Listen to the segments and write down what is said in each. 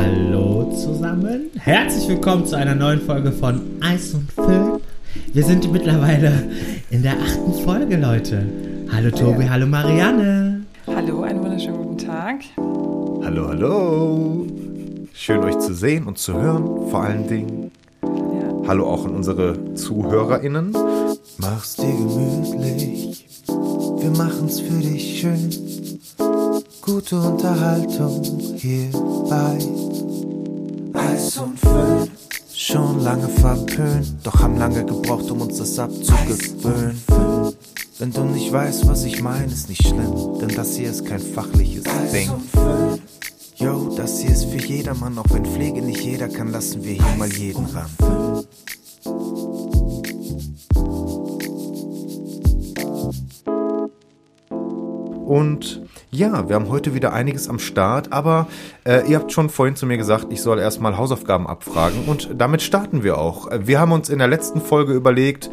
Hallo zusammen, herzlich willkommen zu einer neuen Folge von Eis und Film. Wir sind mittlerweile in der achten Folge, Leute. Hallo Tobi, hallo Marianne. Hallo, einen wunderschönen guten Tag. Hallo, hallo. Schön euch zu sehen und zu hören, vor allen Dingen. Ja. Hallo auch an unsere ZuhörerInnen. Mach's dir gemütlich, wir machen's für dich schön. Gute Unterhaltung hier Schon lange verpönt, doch haben lange gebraucht, um uns das abzugewöhnen. Wenn du nicht weißt, was ich meine, ist nicht schlimm, denn das hier ist kein fachliches Ding. Yo, das hier ist für jedermann, auch wenn Pflege nicht jeder kann, lassen wir hier mal jeden ran. Und ja, wir haben heute wieder einiges am Start, aber äh, ihr habt schon vorhin zu mir gesagt, ich soll erstmal Hausaufgaben abfragen und damit starten wir auch. Wir haben uns in der letzten Folge überlegt,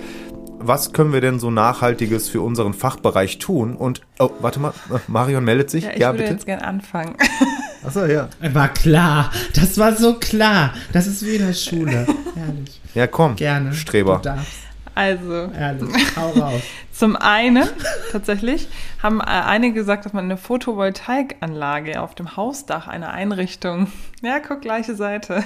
was können wir denn so Nachhaltiges für unseren Fachbereich tun? Und, oh, warte mal, Marion meldet sich. Ja, ich ja würde bitte. jetzt gerne anfangen. Achso, ja. War klar, das war so klar. Das ist wie in der Schule. Herrlich. Ja, komm. Gerne. Streber. Du darfst. Also, Ehrlich. Hau raus. zum einen, tatsächlich, haben äh, einige gesagt, dass man eine Photovoltaikanlage auf dem Hausdach einer Einrichtung, ja, guck, gleiche Seite,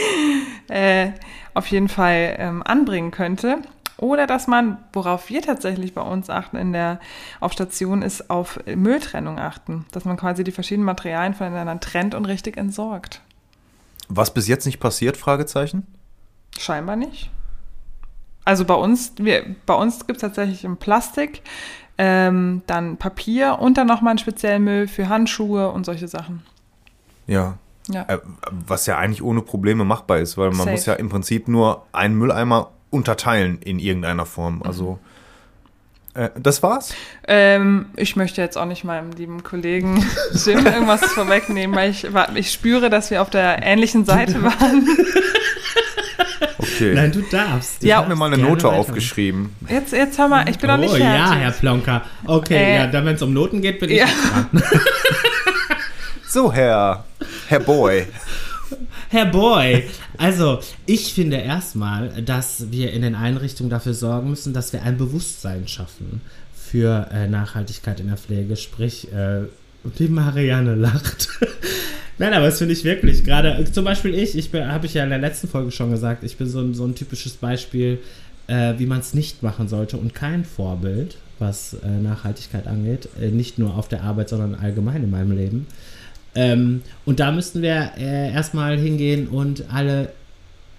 äh, auf jeden Fall ähm, anbringen könnte. Oder dass man, worauf wir tatsächlich bei uns achten in der auf Station, ist auf Mülltrennung achten. Dass man quasi die verschiedenen Materialien voneinander trennt und richtig entsorgt. Was bis jetzt nicht passiert? Fragezeichen. Scheinbar nicht. Also bei uns, wir, bei uns gibt es tatsächlich im Plastik, ähm, dann Papier und dann nochmal einen speziellen Müll für Handschuhe und solche Sachen. Ja. Ja. Äh, was ja eigentlich ohne Probleme machbar ist, weil man Safe. muss ja im Prinzip nur einen Mülleimer unterteilen in irgendeiner Form. Also äh, das war's. Ähm, ich möchte jetzt auch nicht meinem lieben Kollegen Jim irgendwas vorwegnehmen, weil ich, ich spüre, dass wir auf der ähnlichen Seite waren. Okay. Nein, du darfst. Du Ja, ich habe mir mal eine Note weiter. aufgeschrieben. Jetzt, jetzt hör mal, ich bin noch nicht oh fertig. ja, Herr Plonker. Okay, Äh, ja, dann wenn es um Noten geht, bin ich ja. dran. So, Herr, Herr Boy. Herr Boy, also ich finde erstmal, dass wir in den Einrichtungen dafür sorgen müssen, dass wir ein Bewusstsein schaffen für äh, Nachhaltigkeit in der Pflege. Sprich, äh, die Marianne lacht. Nein, aber das finde ich wirklich. Gerade zum Beispiel ich, ich habe ich ja in der letzten Folge schon gesagt, ich bin so ein, so ein typisches Beispiel, äh, wie man es nicht machen sollte und kein Vorbild, was äh, Nachhaltigkeit angeht. Äh, nicht nur auf der Arbeit, sondern allgemein in meinem Leben. Ähm, und da müssten wir äh, erstmal hingehen und alle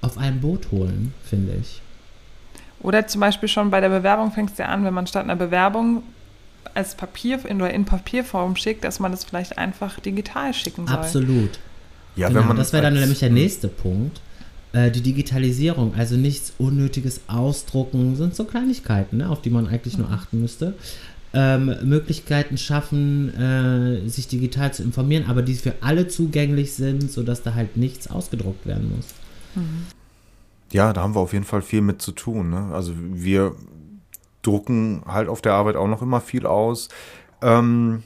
auf ein Boot holen, finde ich. Oder zum Beispiel schon bei der Bewerbung fängst du ja an, wenn man statt einer Bewerbung als Papier in, oder in Papierform schickt, dass man das vielleicht einfach digital schicken soll. Absolut. Ja, genau, wenn man das wäre dann nämlich der nächste Punkt. Äh, die Digitalisierung, also nichts Unnötiges ausdrucken, sind so Kleinigkeiten, ne, auf die man eigentlich nur achten müsste. Ähm, Möglichkeiten schaffen, äh, sich digital zu informieren, aber die für alle zugänglich sind, sodass da halt nichts ausgedruckt werden muss. Ja, da haben wir auf jeden Fall viel mit zu tun. Ne? Also wir drucken halt auf der Arbeit auch noch immer viel aus. Ähm,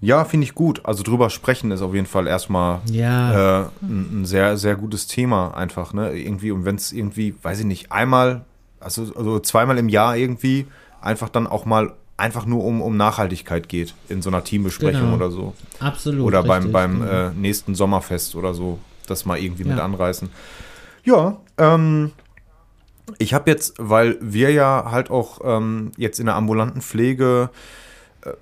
ja, finde ich gut. Also drüber sprechen ist auf jeden Fall erstmal Ja. äh, ein, ein sehr, sehr gutes Thema einfach. Ne? Irgendwie, und wenn es irgendwie, weiß ich nicht, einmal, also, also zweimal im Jahr irgendwie, einfach dann auch mal einfach nur um, um Nachhaltigkeit geht in so einer Teambesprechung Genau. oder so. Absolut. Oder beim, richtig, beim genau. äh, nächsten Sommerfest oder so, das mal irgendwie mit Ja. anreißen. Ja, ähm, ich habe jetzt, weil wir ja halt auch ähm, jetzt in der ambulanten Pflege äh,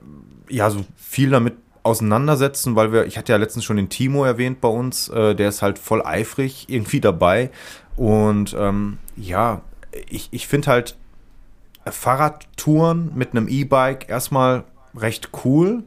ja so viel damit auseinandersetzen, weil wir, ich hatte ja letztens schon den Timo erwähnt bei uns, äh, der ist halt voll eifrig irgendwie dabei. Und ähm, ja, ich, ich finde halt Fahrradtouren mit einem E-Bike erstmal recht cool.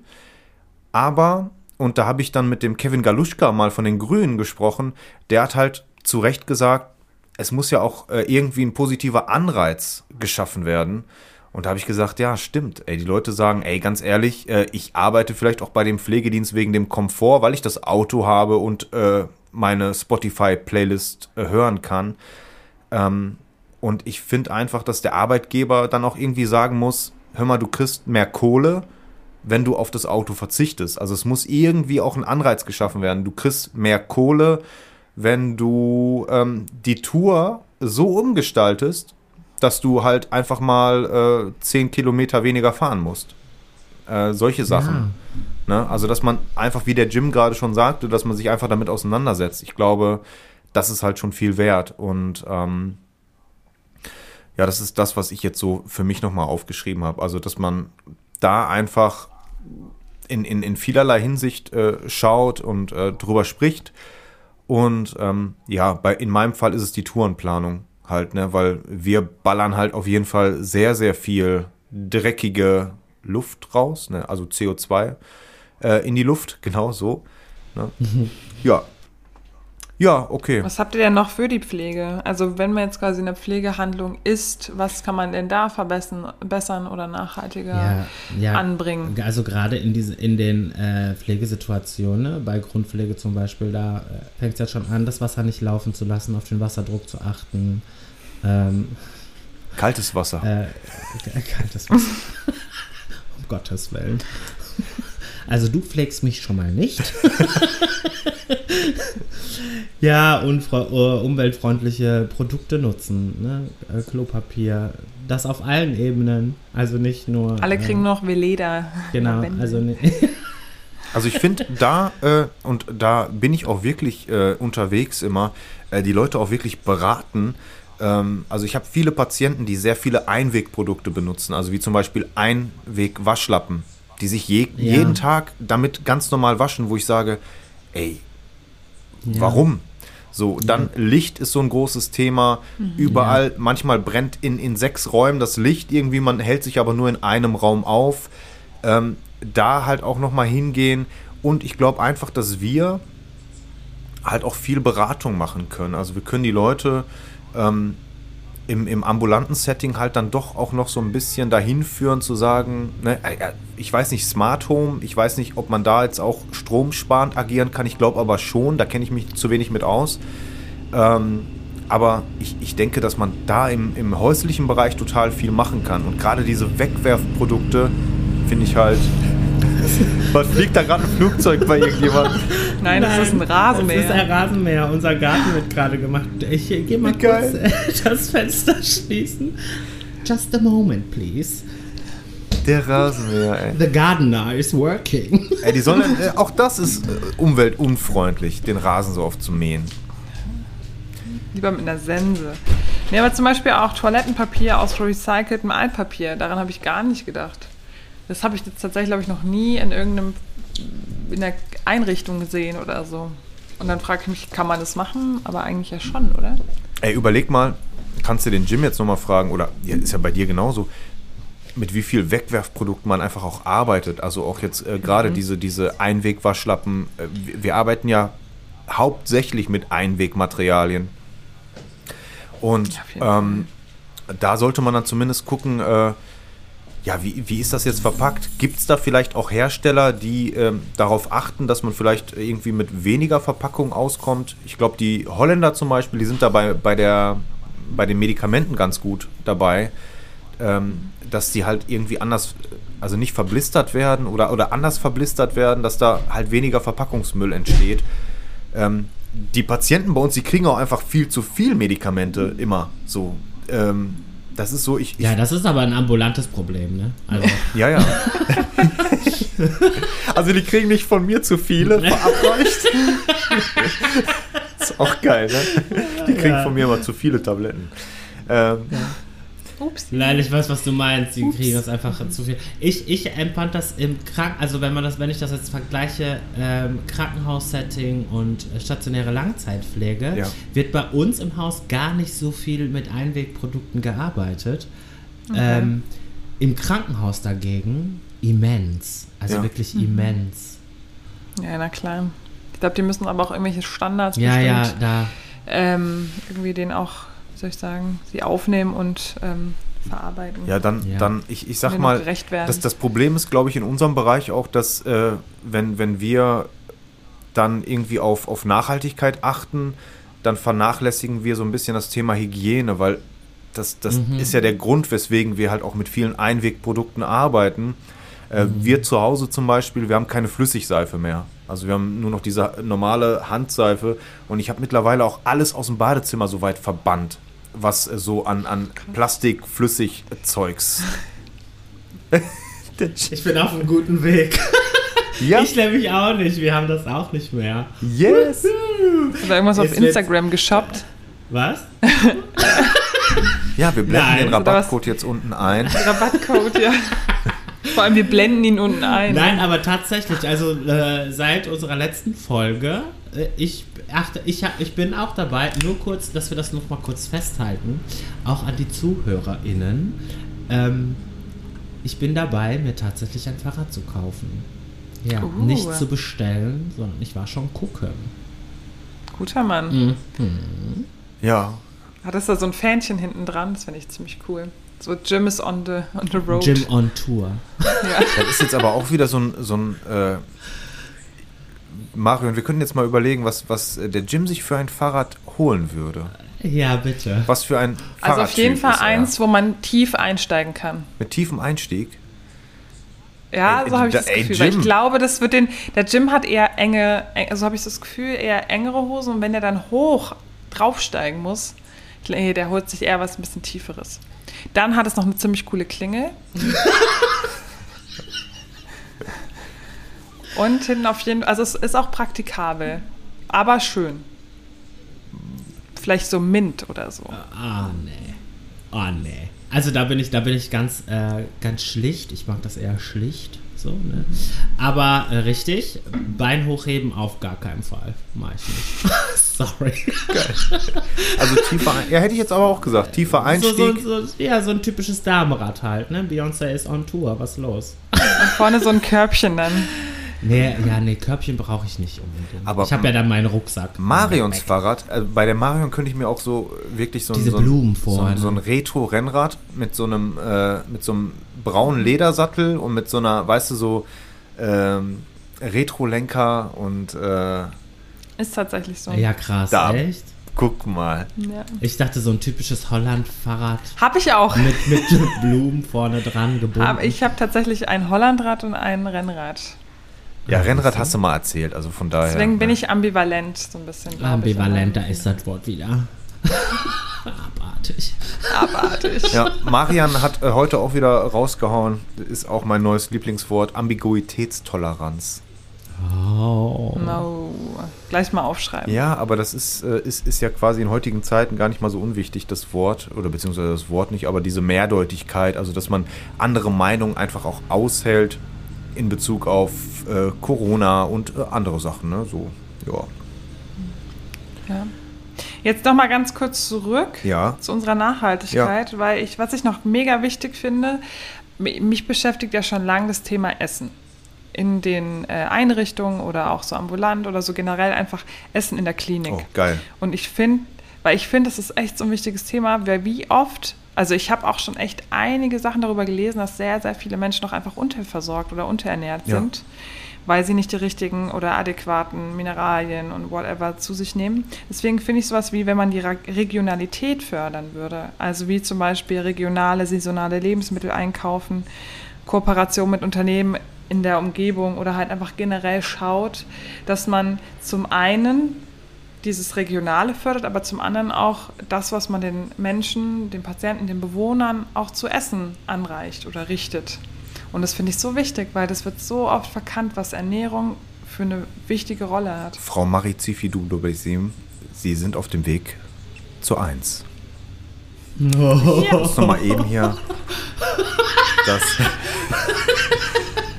Aber, und da habe ich dann mit dem Kevin Galuschka mal von den Grünen gesprochen, der hat halt zu Recht gesagt, es muss ja auch äh, irgendwie ein positiver Anreiz geschaffen werden. Und da habe ich gesagt, ja, stimmt. Ey, die Leute sagen, ey, ganz ehrlich, äh, ich arbeite vielleicht auch bei dem Pflegedienst wegen dem Komfort, weil ich das Auto habe und äh, meine Spotify-Playlist äh, hören kann. Ähm, und ich finde einfach, dass der Arbeitgeber dann auch irgendwie sagen muss, hör mal, du kriegst mehr Kohle, wenn du auf das Auto verzichtest. Also es muss irgendwie auch ein Anreiz geschaffen werden. Du kriegst mehr Kohle, wenn du ähm, die Tour so umgestaltest, dass du halt einfach mal äh, 10 Kilometer weniger fahren musst. Äh, solche Sachen. Ne? Also, dass man einfach, wie der Jim gerade schon sagte, dass man sich einfach damit auseinandersetzt. Ich glaube, das ist halt schon viel wert. Und ähm, ja, das ist das, was ich jetzt so für mich nochmal aufgeschrieben habe. Also, dass man da einfach in, in, in vielerlei Hinsicht äh, schaut und äh, drüber spricht. Und ähm, ja, bei, in meinem Fall ist es die Tourenplanung halt, ne, weil wir ballern halt auf jeden Fall sehr, sehr viel dreckige Luft raus, ne, also CO2 äh, in die Luft, genau so. Ne? ja. Ja, okay. Was habt ihr denn noch für die Pflege? Also wenn man jetzt quasi in der Pflegehandlung ist, was kann man denn da verbessern bessern oder nachhaltiger Ja, ja. anbringen? Also gerade in, diese, in den äh, Pflegesituationen, ne, bei Grundpflege zum Beispiel, da äh, fängt es ja schon an, das Wasser nicht laufen zu lassen, auf den Wasserdruck zu achten. Ähm, Kaltes Wasser. äh, kaltes Wasser. um Gottes Willen. Also du pflegst mich schon mal nicht. ja, und äh, umweltfreundliche Produkte nutzen. Ne? Äh, Klopapier. Das auf allen Ebenen. Also nicht nur. Alle äh, kriegen noch Veleda. Genau, also ne- Also ich finde da, äh, und da bin ich auch wirklich äh, unterwegs immer, äh, die Leute auch wirklich beraten. Ähm, also ich habe viele Patienten, die sehr viele Einwegprodukte benutzen, also wie zum Beispiel Einweg-Waschlappen, die sich je, Ja. jeden Tag damit ganz normal waschen, wo ich sage, ey, Ja. warum? So, dann Licht ist so ein großes Thema. Überall, manchmal brennt in, in sechs Räumen das Licht irgendwie, man hält sich aber nur in einem Raum auf. Ähm, da halt auch nochmal hingehen. Und ich glaube einfach, dass wir halt auch viel Beratung machen können. Also wir können die Leute ähm, im, im ambulanten Setting halt dann doch auch noch so ein bisschen dahin führen zu sagen, ne, äh, äh, ich weiß nicht, Smart Home, ich weiß nicht, ob man da jetzt auch stromsparend agieren kann, ich glaube aber schon, da kenne ich mich zu wenig mit aus. Ähm, aber ich, ich denke, dass man da im, im häuslichen Bereich total viel machen kann. Und gerade diese Wegwerfprodukte finde ich halt. Was fliegt da gerade ein Flugzeug bei irgendjemandem? Nein, das ist ein Rasenmäher. Das ist ein Rasenmäher. Unser Garten wird gerade gemacht. Ich gehe mal kurz äh, das Fenster schließen. Just a moment, please. Der Rasenmäher, ey. The gardener is working. ey die sollen, äh, auch das ist äh, umweltunfreundlich, den Rasen so oft zu mähen. Lieber mit einer Sense. Nee, aber zum Beispiel auch Toilettenpapier aus recyceltem Altpapier. Daran habe ich gar nicht gedacht. Das habe ich jetzt tatsächlich, glaube ich, noch nie in irgendeinem in der Einrichtung gesehen oder so. Und dann frage ich mich, kann man das machen? Aber eigentlich ja schon, oder? Ey, überleg mal, kannst du den Jim jetzt nochmal fragen, oder ja, ist ja bei dir genauso, mit wie viel Wegwerfprodukten man einfach auch arbeitet. Also auch jetzt äh, gerade diese, diese Einwegwaschlappen. Äh, wir, wir arbeiten ja hauptsächlich mit Einwegmaterialien. Und Ja, ähm, da sollte man dann zumindest gucken, äh, ja, wie, wie ist das jetzt verpackt? Gibt es da vielleicht auch Hersteller, die ähm, darauf achten, dass man vielleicht irgendwie mit weniger Verpackung auskommt? Ich glaube, die Holländer zum Beispiel, die sind dabei bei, der, bei den Medikamenten ganz gut dabei, ähm, dass die halt irgendwie anders, also nicht verblistert werden oder, oder anders verblistert werden, dass da halt weniger Verpackungsmüll entsteht. Ähm, die Patienten bei uns, die kriegen auch einfach viel zu viel Medikamente immer so. Ähm, das ist so, ich, ich Ja, das ist aber ein ambulantes Problem, ne? Also, ja, ja. also die kriegen nicht von mir zu viele verabreicht. ist auch geil, ne? Die kriegen Ja. von mir immer zu viele Tabletten. Ähm, Ups. Nein, ich weiß, was du meinst. Die kriegen das einfach zu viel. Ich, ich empfand das im Krank, also wenn man das, wenn ich das jetzt vergleiche, ähm, Krankenhaussetting und äh, stationäre Langzeitpflege, Ja. wird bei uns im Haus gar nicht so viel mit Einwegprodukten gearbeitet. Ähm, Im Krankenhaus dagegen immens. Also Ja. wirklich immens. Ja, na klar. Ich glaube, die müssen aber auch irgendwelche Standards Ja, ja, bestimmt da. ähm, irgendwie den auch, wie soll ich sagen, sie aufnehmen und ähm, verarbeiten. ja, dann, Ja. dann ich, ich sag mal, das, das Problem ist, glaube ich, in unserem Bereich auch, dass äh, wenn, wenn wir dann irgendwie auf, auf Nachhaltigkeit achten, dann vernachlässigen wir so ein bisschen das Thema Hygiene, weil das, das Mhm. ist ja der Grund, weswegen wir halt auch mit vielen Einwegprodukten arbeiten. Äh, Wir zu Hause zum Beispiel, wir haben keine Flüssigseife mehr. Also wir haben nur noch diese normale Handseife und ich habe mittlerweile auch alles aus dem Badezimmer soweit verbannt, was so an, an Plastik-Flüssig-Zeugs. Ich bin auf einem guten Weg. Ja, Ich nämlich auch nicht. Wir haben das auch nicht mehr. yes! Oder irgendwas auf Jetzt wird's- Instagram geshoppt. Was? Ja, wir blenden Nein, den? Rabattcode jetzt unten ein. Rabattcode, ja. Vor allem, wir blenden ihn unten ein. Nein, aber tatsächlich, also äh, seit unserer letzten Folge, äh, ich achte, ich, hab, ich bin auch dabei, nur kurz, dass wir das noch mal kurz festhalten, auch an die ZuhörerInnen. Ähm, ich bin dabei, mir tatsächlich ein Fahrrad zu kaufen. Ja, Uh. nicht zu bestellen, sondern ich war schon gucken. Guter Mann. Ja, Hat es da so ein Fähnchen hinten dran? Das finde ich ziemlich cool. So Jim is on the, on the road. Gym on Tour. Ja. das ist jetzt aber auch wieder so ein, so ein äh, Marion, wir könnten jetzt mal überlegen, was, was äh, der Jim sich für ein Fahrrad holen würde. Ja, bitte. Was für ein Also auf jeden Fall eins, wo man tief einsteigen kann. Mit tiefem Einstieg. Ja, Ey, so habe ich da- das ey, Gefühl. Weil ich glaube, das wird den. Der Jim hat eher enge, eng- also habe ich das Gefühl, eher engere Hosen und wenn er dann hoch draufsteigen muss, der holt sich eher was ein bisschen tieferes. Dann hat es noch eine ziemlich coole Klingel. und hinten auf jeden also es ist auch praktikabel, aber schön. Vielleicht so Mint oder so. Ah, nee. Oh, nee. Also da bin ich, da bin ich ganz, äh, ganz schlicht. Ich mag das eher schlicht. So, ne? Aber äh, richtig, Bein hochheben auf gar keinen Fall. Mach ich nicht. Sorry. Also tiefer Ein- Ja, hätte ich jetzt aber auch gesagt. Tiefer So, Einstieg. so, so, ja, so ein typisches Damenrad halt, ne? Beyoncé ist on Tour, was los? Und vorne so ein Körbchen dann. Nee, ja, nee, Körbchen brauche ich nicht unbedingt. Aber ich habe ja dann meinen Rucksack. Marions Fahrrad, äh, bei der Marion könnte ich mir auch so wirklich so ein, Diese so ein, Blumen so vorne. ein, so ein Retro-Rennrad mit so einem äh, mit so einem braunen Ledersattel und mit so einer, weißt du, so ähm, Retro-Lenker und äh, Ist tatsächlich so. Ja, krass, Da. echt? guck mal. Ja. Ich dachte, so ein typisches Holland-Fahrrad Hab ich auch. mit, mit Blumen vorne dran gebunden. Aber ich habe tatsächlich ein Hollandrad und ein Rennrad. Ja, Rennrad hast du mal erzählt, also von daher. Deswegen bin ne? ich ambivalent so ein bisschen. Ambivalent, da ist das Wort wieder. Abartig. Abartig. Ja, Marian hat äh, heute auch wieder rausgehauen, ist auch mein neues Lieblingswort, Ambiguitätstoleranz. Oh. No. Gleich mal aufschreiben. Ja, aber das ist, äh, ist, ist ja quasi in heutigen Zeiten gar nicht mal so unwichtig, das Wort, oder beziehungsweise das Wort nicht, aber diese Mehrdeutigkeit, also dass man andere Meinungen einfach auch aushält in Bezug auf äh, Corona und äh, andere Sachen, ne? So, ja. Ja. Jetzt noch mal ganz kurz zurück Ja. zu unserer Nachhaltigkeit, weil ich, was ich noch mega wichtig finde, mi- mich beschäftigt ja schon lange das Thema Essen. In den äh, Einrichtungen oder auch so ambulant oder so generell einfach Essen in der Klinik. Oh, geil. Und ich finde, weil ich finde, das ist echt so ein wichtiges Thema, weil wie oft, also ich habe auch schon echt einige Sachen darüber gelesen, dass sehr, sehr viele Menschen noch einfach unterversorgt oder unterernährt Ja. sind, weil sie nicht die richtigen oder adäquaten Mineralien und whatever zu sich nehmen. Deswegen finde ich sowas wie, wenn man die Regionalität fördern würde, also wie zum Beispiel regionale, saisonale Lebensmittel einkaufen, Kooperation mit Unternehmen in der Umgebung oder halt einfach generell schaut, dass man zum einen dieses Regionale fördert, aber zum anderen auch das, was man den Menschen, den Patienten, den Bewohnern auch zu essen anreicht oder richtet. Und das finde ich so wichtig, weil das wird so oft verkannt, was Ernährung für eine wichtige Rolle hat. Frau Marizifi Dudobesim, Sie sind auf dem Weg zu 1. Ich muss noch mal eben hier das.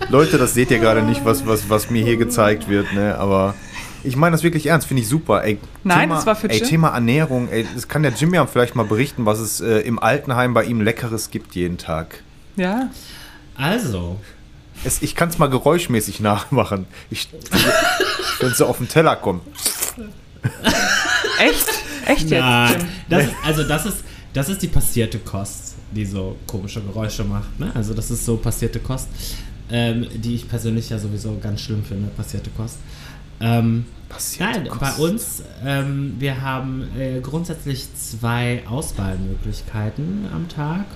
Leute, das seht ihr gerade nicht, was, was, was mir hier gezeigt wird, ne? Aber ich meine das wirklich ernst, finde ich super. Ey, Nein, Thema, das war für ey, Jim. Thema Ernährung, ey, das kann der Jim ja vielleicht mal berichten, was es äh, im Altenheim bei ihm Leckeres gibt jeden Tag. Ja, Also, Es, ich kann es mal geräuschmäßig nachmachen. Ich, wenn sie auf den Teller kommen. echt? Echt jetzt? Nein, Jim? das ist, also das ist, das ist die passierte Kost, die so komische Geräusche macht. Ne? Also das ist so passierte Kost, ähm, die ich persönlich ja sowieso ganz schlimm finde, passierte Kost. Ähm, Passierte Nein, bei uns, ähm, wir haben äh, grundsätzlich zwei Auswahlmöglichkeiten am Tag.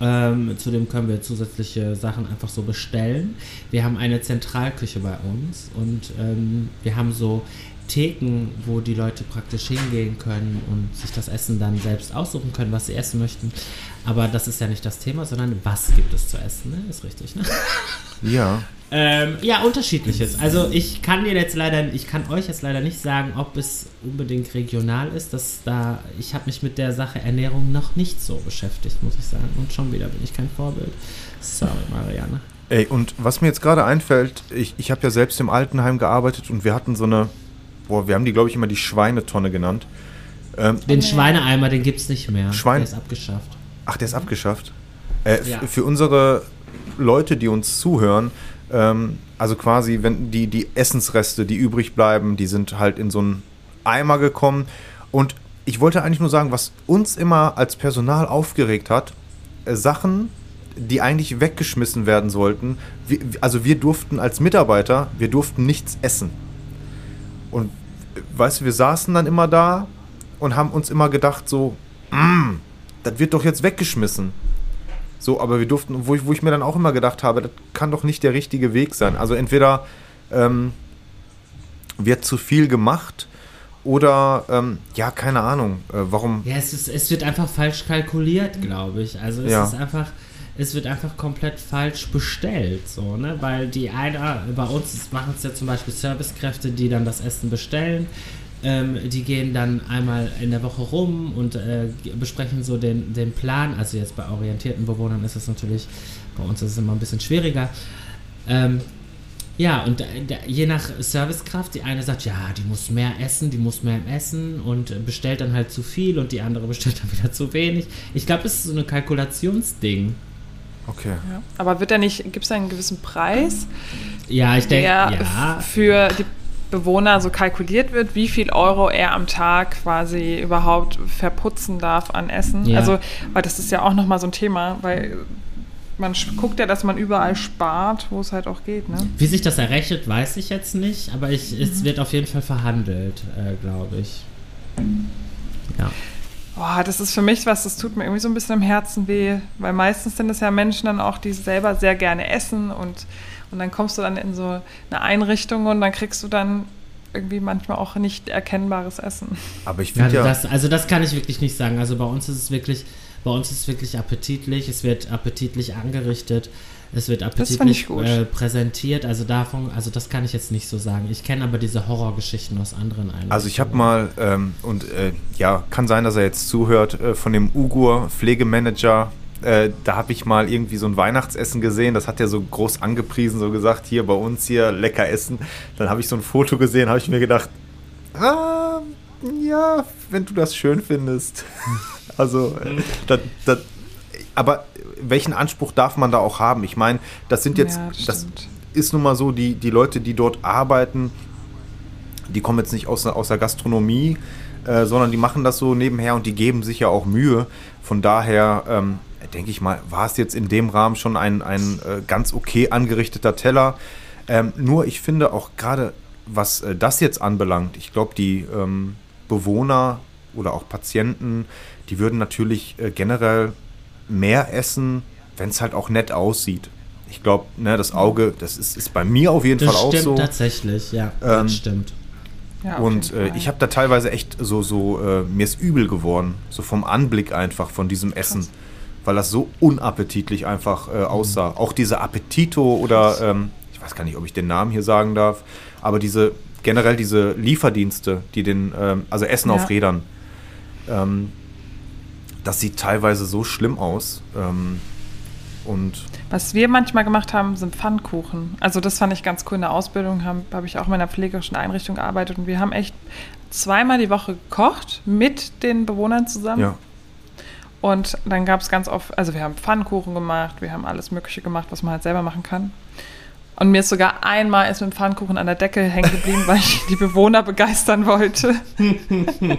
Ähm, zudem können wir zusätzliche Sachen einfach so bestellen. Wir haben eine Zentralküche bei uns und ähm, wir haben so Theken, wo die Leute praktisch hingehen können und sich das Essen dann selbst aussuchen können, was sie essen möchten. Aber das ist ja nicht das Thema, sondern was gibt es zu essen, ne? Ist richtig, ne? Ja. Ähm, ja, unterschiedliches. Also ich kann dir jetzt leider, ich kann euch jetzt leider nicht sagen, ob es unbedingt regional ist. Dass da, ich habe mich mit der Sache Ernährung noch nicht so beschäftigt, muss ich sagen. Und schon wieder bin ich kein Vorbild. Sorry, Marianne. Ey, und was mir jetzt gerade einfällt, ich, ich habe ja selbst im Altenheim gearbeitet und wir hatten so eine, boah, wir haben die, glaube ich, immer die Schweinetonne genannt. Ähm, Den Schweineeimer, den gibt es nicht mehr. Schwein- Der ist abgeschafft. Ach, der ist abgeschafft. Äh, Ja. Für unsere Leute, die uns zuhören, ähm, also quasi, wenn die, die Essensreste, die übrig bleiben, die sind halt in so einen Eimer gekommen. Und ich wollte eigentlich nur sagen, was uns immer als Personal aufgeregt hat, äh, Sachen, die eigentlich weggeschmissen werden sollten. Wir, also wir durften als Mitarbeiter, wir durften nichts essen. Und äh, weißt du, wir saßen dann immer da und haben uns immer gedacht so, "Mm, das wird doch jetzt weggeschmissen. So, aber wir durften, wo ich, wo ich mir dann auch immer gedacht habe, das kann doch nicht der richtige Weg sein. Also entweder ähm, wird zu viel gemacht oder, ähm, ja, keine Ahnung, äh, warum. Ja, es, ist, es wird einfach falsch kalkuliert, glaube ich. Also es Ja. ist einfach, es wird einfach komplett falsch bestellt, so, ne? Weil die einer, bei uns machen es ja zum Beispiel Servicekräfte, die dann das Essen bestellen. Ähm, die gehen dann einmal in der Woche rum und äh, besprechen so den, den Plan. Also jetzt bei orientierten Bewohnern ist es natürlich, bei uns ist es immer ein bisschen schwieriger. Ähm, ja, und da, da, je nach Servicekraft, die eine sagt, ja, die muss mehr essen, die muss mehr essen und bestellt dann halt zu viel und die andere bestellt dann wieder zu wenig. Ich glaube, es ist so ein Kalkulationsding. Okay. Ja. Aber wird da nicht, gibt es da einen gewissen Preis, Ja, ich denke, ja. für die Bewohner so kalkuliert wird, wie viel Euro er am Tag quasi überhaupt verputzen darf an Essen? Ja. Also, weil das ist ja auch nochmal so ein Thema, weil man guckt ja, dass man überall spart, wo es halt auch geht, ne? Wie sich das errechnet, weiß ich jetzt nicht, aber ich, es wird auf jeden Fall verhandelt, äh, glaube ich. Ja. Boah, das ist für mich was, das tut mir irgendwie so ein bisschen im Herzen weh, weil meistens sind es ja Menschen dann auch, die selber sehr gerne essen und, und dann kommst du dann in so eine Einrichtung und dann kriegst du dann irgendwie manchmal auch nicht erkennbares Essen. Aber ich Ja, finde ja, das, also das kann ich wirklich nicht sagen. Also bei uns ist es wirklich, bei uns ist es wirklich appetitlich. Es wird appetitlich angerichtet. Es wird appetitlich gut. äh, präsentiert. Also davon, also das kann ich jetzt nicht so sagen. Ich kenne aber diese Horrorgeschichten aus anderen Einrichtungen. Also ich habe mal, ähm, und äh, ja, kann sein, dass er jetzt zuhört, äh, von dem Ugur Pflegemanager, äh, da habe ich mal irgendwie so ein Weihnachtsessen gesehen, das hat er so groß angepriesen, so gesagt, hier bei uns hier lecker essen. Dann habe ich so ein Foto gesehen, habe ich mir gedacht, ah, ja, wenn du das schön findest. also, äh, das, das, aber welchen Anspruch darf man da auch haben? Ich meine, das sind jetzt, Ja, das ist nun mal so, die, die Leute, die dort arbeiten, die kommen jetzt nicht aus, der- aus der Gastronomie, äh, sondern die machen das so nebenher und die geben sich ja auch Mühe. Von daher ähm, denke ich mal, war es jetzt in dem Rahmen schon ein, ein äh, ganz okay angerichteter Teller. Ähm, nur ich finde auch gerade, was äh, das jetzt anbelangt, ich glaube, die ähm, Bewohner oder auch Patienten, die würden natürlich äh, generell mehr essen, wenn es halt auch nett aussieht. Ich glaube, ne, das Auge, das ist, ist bei mir auf jeden das Fall auch stimmt so. tatsächlich, ja. Ähm, das stimmt. Ja, Und äh, ich habe da teilweise echt so, so äh, mir ist übel geworden, so vom Anblick einfach von diesem Essen, weil das so unappetitlich einfach äh, aussah. Auch diese Appetito oder, ähm, ich weiß gar nicht, ob ich den Namen hier sagen darf, aber diese, generell diese Lieferdienste, die den, ähm, also Essen Ja. auf Rädern, ähm, das sieht teilweise so schlimm aus. Ähm, und Was wir manchmal gemacht haben, sind Pfannkuchen. Also das fand ich ganz cool. In der Ausbildung habe hab ich auch in einer pflegerischen Einrichtung gearbeitet und wir haben echt zweimal die Woche gekocht mit den Bewohnern zusammen. ja, Und dann gab es ganz oft, also wir haben Pfannkuchen gemacht, wir haben alles Mögliche gemacht, was man halt selber machen kann. Und mir ist sogar einmal ist mit dem Pfannkuchen an der Decke hängen geblieben, weil ich die Bewohner begeistern wollte.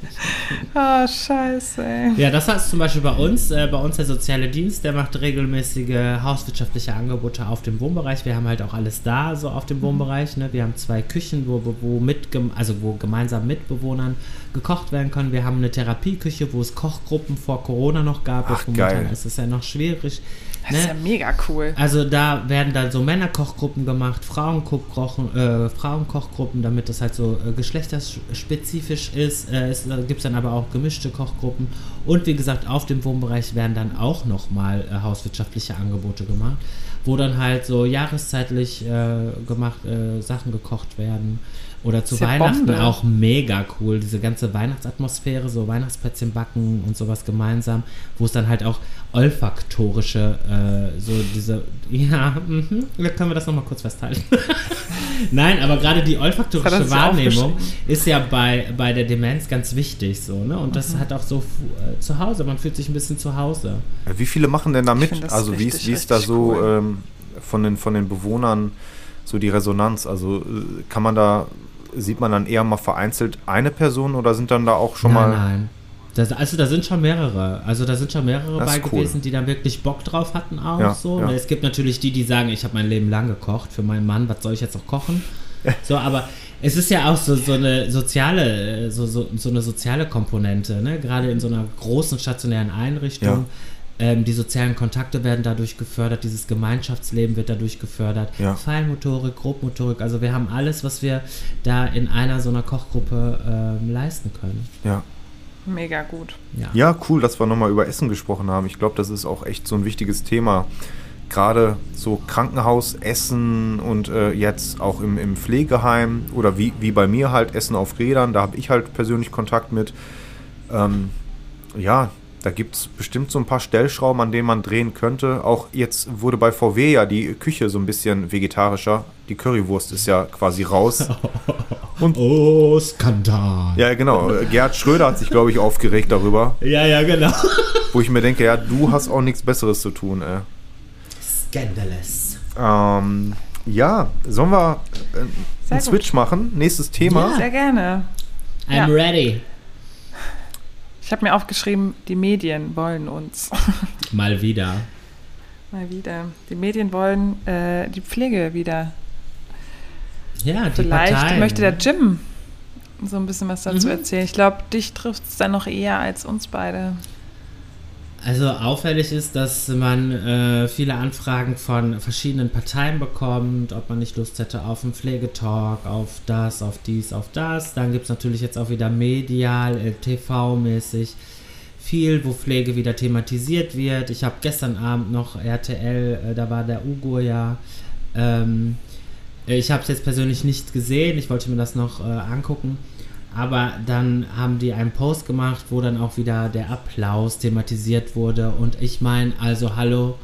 Ah, scheiße. Ey. Ja, das heißt zum Beispiel bei uns, äh, bei uns der soziale Dienst, der macht regelmäßige hauswirtschaftliche Angebote auf dem Wohnbereich. Wir haben halt auch alles da, so auf dem Wohnbereich. Ne? Wir haben zwei Küchen, wo, wo, mit, also wo gemeinsam mit Bewohnern gekocht werden können. Wir haben eine Therapieküche, wo es Kochgruppen vor Corona noch gab. Ach, Momentan geil. ist es ja noch schwierig. Das ist ja Ne? mega cool. Also da werden dann so Männerkochgruppen gemacht, Frauenkochgruppen, äh, Frauenkochgruppen, damit das halt so äh, geschlechterspezifisch ist. Äh, es gibt dann aber auch gemischte Kochgruppen. Und wie gesagt, auf dem Wohnbereich werden dann auch nochmal äh, hauswirtschaftliche Angebote gemacht, wo dann halt so jahreszeitlich äh, gemacht äh, Sachen gekocht werden. Oder zu ja Weihnachten Bombe. auch mega cool, diese ganze Weihnachtsatmosphäre, so Weihnachtsplätzchen backen und sowas gemeinsam, wo es dann halt auch olfaktorische, äh, so diese, ja, mhm, da können wir das nochmal kurz festhalten. Nein, aber gerade die olfaktorische Wahrnehmung ist ja bei, bei der Demenz ganz wichtig, so, ne? Und Mhm. das hat auch so äh, zu Hause, man fühlt sich ein bisschen zu Hause. Wie viele machen denn da mit? Also wie ist, wie ist da so cool. ähm, von, den, von den Bewohnern so die Resonanz? Also äh, kann man da, sieht man dann eher mal vereinzelt eine Person oder sind dann da auch schon nein, mal... nein. Das, also da sind schon mehrere. Also da sind schon mehrere Das bei cool. gewesen, die da wirklich Bock drauf hatten auch Ja, so. ja. Es gibt natürlich die, die sagen, ich habe mein Leben lang gekocht für meinen Mann, was soll ich jetzt noch kochen? So, aber es ist ja auch so, so eine soziale, so, so, so eine soziale Komponente, ne? Gerade in so einer großen stationären Einrichtung. Ähm, die sozialen Kontakte werden dadurch gefördert, dieses Gemeinschaftsleben wird dadurch gefördert. Ja. Feinmotorik, Grobmotorik, also wir haben alles, was wir da in einer so einer Kochgruppe ähm, leisten können. Ja. Mega gut. Ja. ja, cool, dass wir nochmal über Essen gesprochen haben. Ich glaube, das ist auch echt so ein wichtiges Thema. Gerade so Krankenhausessen und äh, jetzt auch im, im Pflegeheim oder wie, wie bei mir halt Essen auf Rädern, da habe ich halt persönlich Kontakt mit. Ähm, ja, da gibt es bestimmt so ein paar Stellschrauben, an denen man drehen könnte. Auch jetzt wurde bei VW ja die Küche so ein bisschen vegetarischer. Die Currywurst ist ja quasi raus. Oh, Skandal. Ja, genau. Gerhard Schröder hat sich, glaube ich, aufgeregt darüber. Ja, ja, genau. Wo ich mir denke, ja, du hast auch nichts Besseres zu tun, ey. Scandalous. Ähm, ja, sollen wir äh, einen. Switch machen? Nächstes Thema. Ja. Sehr gerne. I'm Ja. ready. Ich habe mir aufgeschrieben, die Medien wollen uns. Mal wieder. Mal wieder. Die Medien wollen äh, die Pflege wieder. Ja, Vielleicht Parteien. möchte der Jim so ein bisschen was dazu Mhm. erzählen. Ich glaube, dich trifft es dann noch eher als uns beide. Also auffällig ist, dass man äh, viele Anfragen von verschiedenen Parteien bekommt, ob man nicht Lust hätte auf einen Pflegetalk, auf das, auf dies, auf das. Dann gibt es natürlich jetzt auch wieder medial, TV-mäßig viel, wo Pflege wieder thematisiert wird. Ich habe gestern Abend noch RTL, äh, da war der Ugo ja. Ähm, ich habe es jetzt persönlich nicht gesehen, ich wollte mir das noch äh, angucken. Aber dann haben die einen Post gemacht, wo dann auch wieder der Applaus thematisiert wurde. Und ich meine, also hallo,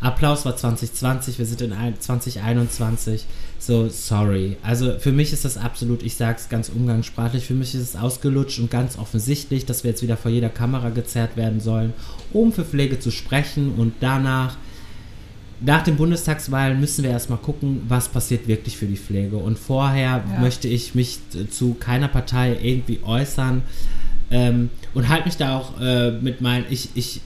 Applaus war 2020, wir sind in ein- 2021. So, sorry. Also für mich ist das absolut, ich sage es ganz umgangssprachlich, für mich ist es ausgelutscht und ganz offensichtlich, dass wir jetzt wieder vor jeder Kamera gezerrt werden sollen, um für Pflege zu sprechen und danach nach den Bundestagswahlen müssen wir erstmal gucken, was passiert wirklich für die Pflege. Und vorher Ja. möchte ich mich zu keiner Partei irgendwie äußern ähm, und halte mich da auch äh, mit meinen, ich, ich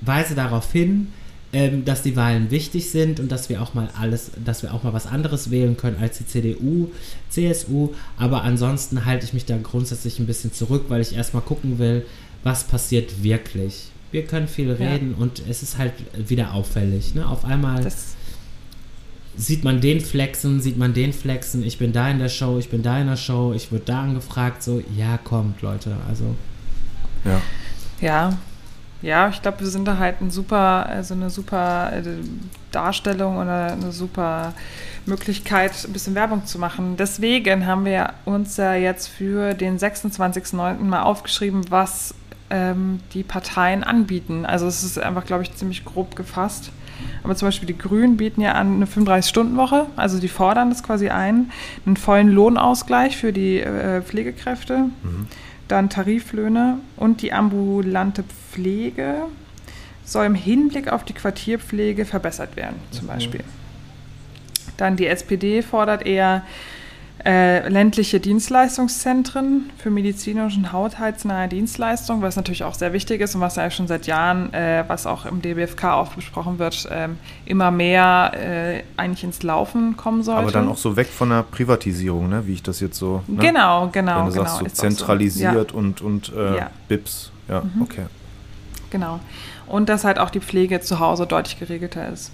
weise darauf hin, ähm, dass die Wahlen wichtig sind und dass wir auch mal alles, dass wir auch mal was anderes wählen können als die CDU, CSU. Aber ansonsten halte ich mich da grundsätzlich ein bisschen zurück, weil ich erstmal gucken will, was passiert wirklich. Wir können viel Ja. reden und es ist halt wieder auffällig. Ne? Auf einmal Das, sieht man den flexen, sieht man den flexen. Ich bin da in der Show, ich bin da in der Show, ich wurde da angefragt. So, ja, kommt, Leute. Also, Ja. ja. Ja, ich glaube, wir sind da halt ein super, also eine super äh, Darstellung oder eine super Möglichkeit, ein bisschen Werbung zu machen. Deswegen haben wir uns ja jetzt für den 26.09. mal aufgeschrieben, was ähm, die Parteien anbieten. Also es ist einfach, glaube ich, ziemlich grob gefasst. Aber zum Beispiel die Grünen bieten ja an eine 35-Stunden-Woche, also die fordern das quasi ein, einen vollen Lohnausgleich für die äh, Pflegekräfte, dann Tariflöhne und die ambulante Pflege soll im Hinblick auf die Quartierpflege verbessert werden, zum Beispiel. Dann die SPD fordert eher Äh, ländliche Dienstleistungszentren für medizinische und haushaltsnahe Dienstleistungen, was natürlich auch sehr wichtig ist und was ja schon seit Jahren, äh, was auch im DBFK oft besprochen wird, ähm, immer mehr äh, eigentlich ins Laufen kommen sollte. Aber dann auch so weg von der Privatisierung, ne? wie ich das jetzt so. Ne? Genau, genau. Wenn du genau, sagst, so zentralisiert Ja. und, und äh, Ja. BIPs. Ja, Mhm. okay. Genau. Und dass halt auch die Pflege zu Hause deutlich geregelter ist.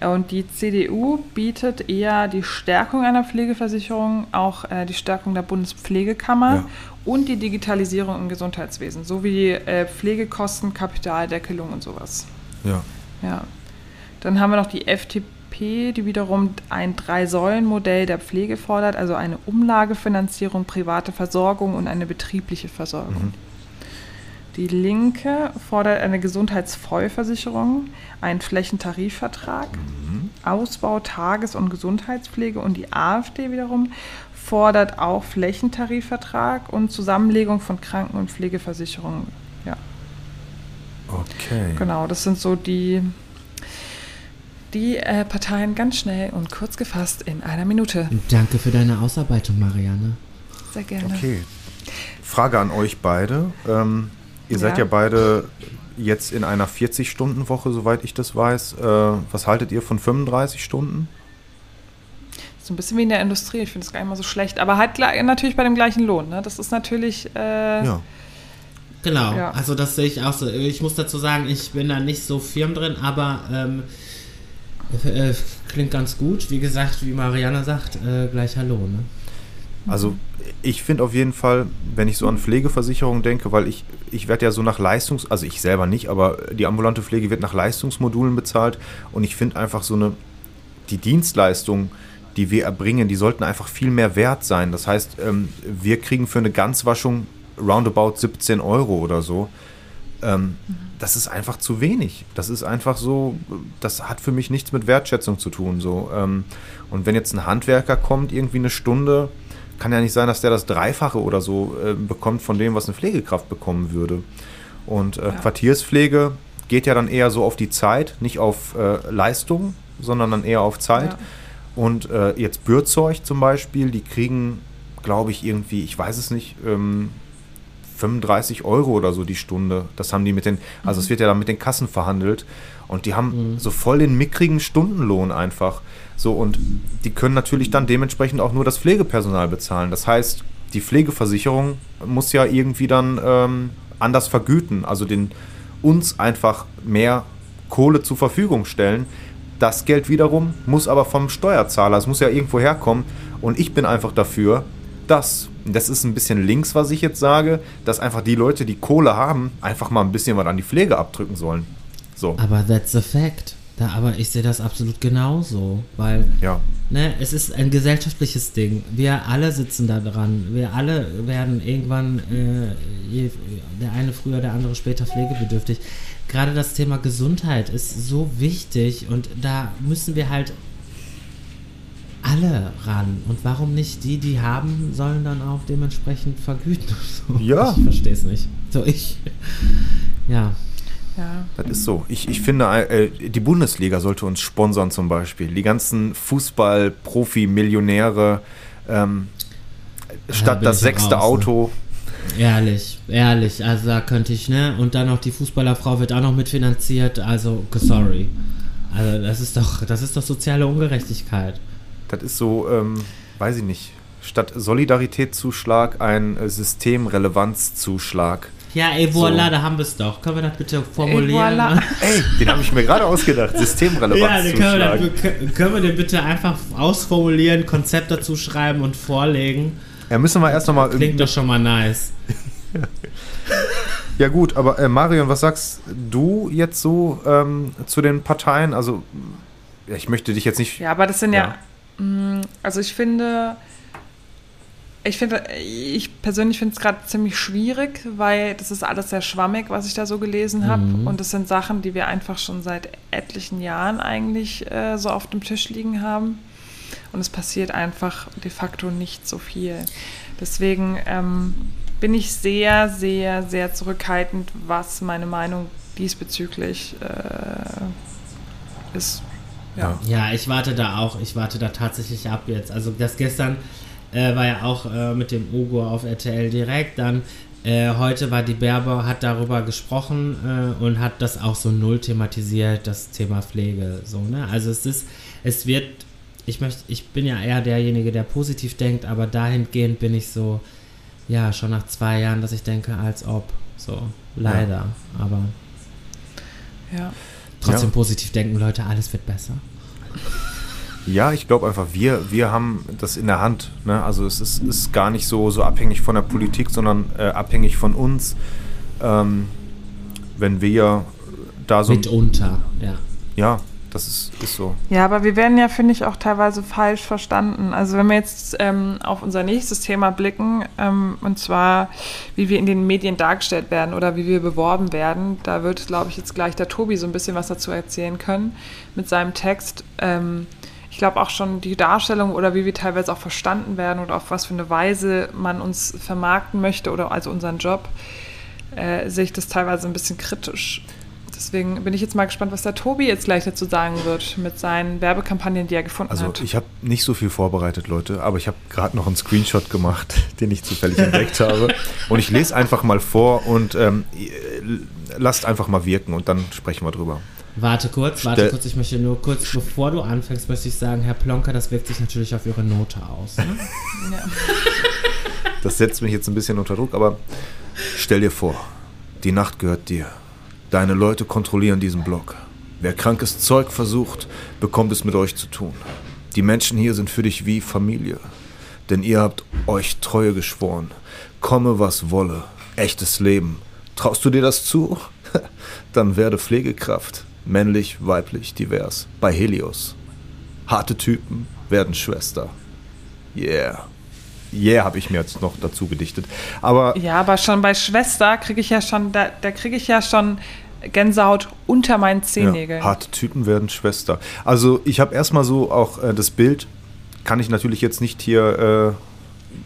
Und die CDU bietet eher die Stärkung einer Pflegeversicherung, auch äh, die Stärkung der Bundespflegekammer Ja. und die Digitalisierung im Gesundheitswesen, sowie äh, Pflegekosten, Kapitaldeckelung und sowas. Ja. Ja. Dann haben wir noch die FDP, die wiederum ein Drei-Säulen-Modell der Pflege fordert, also eine Umlagefinanzierung, private Versorgung und eine betriebliche Versorgung. Die Linke fordert eine Gesundheitsvollversicherung, einen Flächentarifvertrag, Ausbau Tages- und Gesundheitspflege und die AfD wiederum fordert auch Flächentarifvertrag und Zusammenlegung von Kranken- und Pflegeversicherungen. Ja. Okay. Genau, das sind so die, die äh, Parteien ganz schnell und kurz gefasst in einer Minute. Danke für deine Ausarbeitung, Marianne. Sehr gerne. Okay. Frage an euch beide. Ähm, ihr seid Ja. ja beide jetzt in einer 40-Stunden-Woche, soweit ich das weiß. Äh, was haltet ihr von 35 Stunden? So ein bisschen wie in der Industrie, ich finde es gar nicht mal so schlecht. Aber halt natürlich bei dem gleichen Lohn. Ne? Das ist natürlich. Äh, Ja. Genau, Ja. also das sehe ich auch so. Ich muss dazu sagen, ich bin da nicht so firm drin, aber ähm, äh, klingt ganz gut. Wie gesagt, wie Marianne sagt, äh, gleich Hallo. Ne? Also ich finde auf jeden Fall, wenn ich so an Pflegeversicherung denke, weil ich, ich werde ja so nach Leistungs-, also ich selber nicht, aber die ambulante Pflege wird nach Leistungsmodulen bezahlt und ich finde einfach so eine, die Dienstleistung, die wir erbringen, die sollten einfach viel mehr wert sein. Das heißt, ähm, wir kriegen für eine Ganzwaschung roundabout 17 Euro oder so. Ähm, das ist einfach zu wenig. Das ist einfach so, das hat für mich nichts mit Wertschätzung zu tun. So. Ähm, und wenn jetzt ein Handwerker kommt, irgendwie eine Stunde, kann ja nicht sein, dass der das Dreifache oder so äh, bekommt von dem, was eine Pflegekraft bekommen würde. Und äh, Ja. Quartierspflege geht ja dann eher so auf die Zeit, nicht auf äh, Leistung, sondern dann eher auf Zeit. Ja. Und äh, jetzt Bürzeug zum Beispiel, die kriegen, glaube ich, irgendwie, ich weiß es nicht, ähm, 35 Euro oder so die Stunde. Das haben die mit den, also es wird ja dann mit den Kassen verhandelt. Und die haben so voll den mickrigen Stundenlohn einfach. So, und die können natürlich dann dementsprechend auch nur das Pflegepersonal bezahlen. Das heißt, die Pflegeversicherung muss ja irgendwie dann ähm, anders vergüten, also den uns einfach mehr Kohle zur Verfügung stellen. Das Geld wiederum muss aber vom Steuerzahler, es muss ja irgendwo herkommen. Und ich bin einfach dafür, dass, das ist ein bisschen links, was ich jetzt sage, dass einfach die Leute, die Kohle haben, einfach mal ein bisschen was an die Pflege abdrücken sollen. So, Aber that's a fact. Da, aber ich sehe das absolut genauso, weil ja. ne, es ist ein gesellschaftliches Ding. Wir alle sitzen da dran. Wir alle werden irgendwann, äh, der eine früher, der andere später pflegebedürftig. Gerade das Thema Gesundheit ist so wichtig und da müssen wir halt alle ran. Und warum nicht die, die haben, sollen dann auch dementsprechend vergüten? So, Ja. Ich verstehe es nicht. So, ich. Ja. Ja. Das ist so. Ich, ich finde, äh, die Bundesliga sollte uns sponsern zum Beispiel. Die ganzen Fußball-Profi-Millionäre, ähm, statt bin das sechste raus, ne? Auto. Ehrlich, ehrlich, also da könnte ich, ne? Und dann noch die Fußballerfrau wird auch noch mitfinanziert, also sorry. Also das ist doch, das ist doch soziale Ungerechtigkeit. Das ist so, ähm, weiß ich nicht, statt Solidaritätszuschlag ein äh, Systemrelevanzzuschlag. Ja, ey, voilà, So. da haben wir es doch. Können wir das bitte formulieren? Ey, voilà. Ey, den habe ich mir gerade ausgedacht. Ja, den können, wir dann, können- können wir den bitte einfach ausformulieren, Konzept dazu schreiben und vorlegen? Ja, müssen wir erst nochmal. Klingt doch schon mal nice. Ja, gut, aber äh, Marion, was sagst du jetzt so ähm, zu den Parteien? Also, ja, ich möchte dich jetzt nicht. Ja, aber das sind ja, Ja. mh, also ich finde, ich finde, ich persönlich finde es gerade ziemlich schwierig, weil das ist alles sehr schwammig, was ich da so gelesen habe. Mhm. Und das sind Sachen, die wir einfach schon seit etlichen Jahren eigentlich äh, so auf dem Tisch liegen haben. Und es passiert einfach de facto nicht so viel. Deswegen ähm, bin ich sehr, sehr, sehr zurückhaltend, was meine Meinung diesbezüglich äh, ist. Ja. Ja, ich warte da auch, ich warte da tatsächlich ab jetzt. Also das gestern Äh, war ja auch äh, mit dem Ugo auf RTL direkt. Dann äh, heute war die Berber, hat darüber gesprochen äh, und hat das auch so null thematisiert, das Thema Pflege. So, ne? Also es ist, es wird, ich möchte, ich bin ja eher derjenige, der positiv denkt, aber dahingehend bin ich so, ja, schon nach zwei Jahren, dass ich denke, als ob. So, leider. Ja. Aber ja. trotzdem Ja. positiv denken, Leute, alles wird besser. Ja, ich glaube einfach, wir, wir haben das in der Hand. Ne? Also es ist, ist gar nicht so, so abhängig von der Politik, sondern äh, abhängig von uns. Ähm, wenn wir da so... Mitunter, ja. Ja, das ist, ist so. Ja, aber wir werden ja, finde ich, auch teilweise falsch verstanden. Also wenn wir jetzt ähm, auf unser nächstes Thema blicken, ähm, und zwar, wie wir in den Medien dargestellt werden oder wie wir beworben werden, da wird, glaube ich, jetzt gleich der Tobi so ein bisschen was dazu erzählen können mit seinem Text. Ähm, glaube auch schon die Darstellung oder wie wir teilweise auch verstanden werden oder auf was für eine Weise man uns vermarkten möchte oder also unseren Job, äh, sehe ich das teilweise ein bisschen kritisch. Deswegen bin ich jetzt mal gespannt, was der Tobi jetzt gleich dazu sagen wird mit seinen Werbekampagnen, die er gefunden Also hat. ich habe nicht so viel vorbereitet, Leute, aber ich habe gerade noch einen Screenshot gemacht, den ich zufällig entdeckt habe. Und ich lese einfach mal vor und ähm, lasst einfach mal wirken und dann sprechen wir drüber. Warte kurz, warte Stell- kurz, ich möchte nur kurz, bevor du anfängst, möchte ich sagen, Herr Plonker, das wirkt sich natürlich auf Ihre Note aus. Ne? Ja. Das setzt mich jetzt ein bisschen unter Druck, aber stell dir vor, die Nacht gehört dir. Deine Leute kontrollieren diesen Block. Wer krankes Zeug versucht, bekommt es mit euch zu tun. Die Menschen hier sind für dich wie Familie. Denn ihr habt euch Treue geschworen. Komme, was wolle. Echtes Leben. Traust du dir das zu? Dann werde Pflegekraft. Männlich, weiblich, divers. Bei Helios. Harte Typen werden Schwester. Yeah. Yeah, habe ich mir jetzt noch dazu gedichtet. Aber ja, aber schon bei Schwester kriege ich ja schon, da, da kriege ich ja schon Gänsehaut unter meinen Zehennägeln. Ja, harte Typen werden Schwester. Also ich habe erstmal so auch äh, das Bild, kann ich natürlich jetzt nicht hier äh,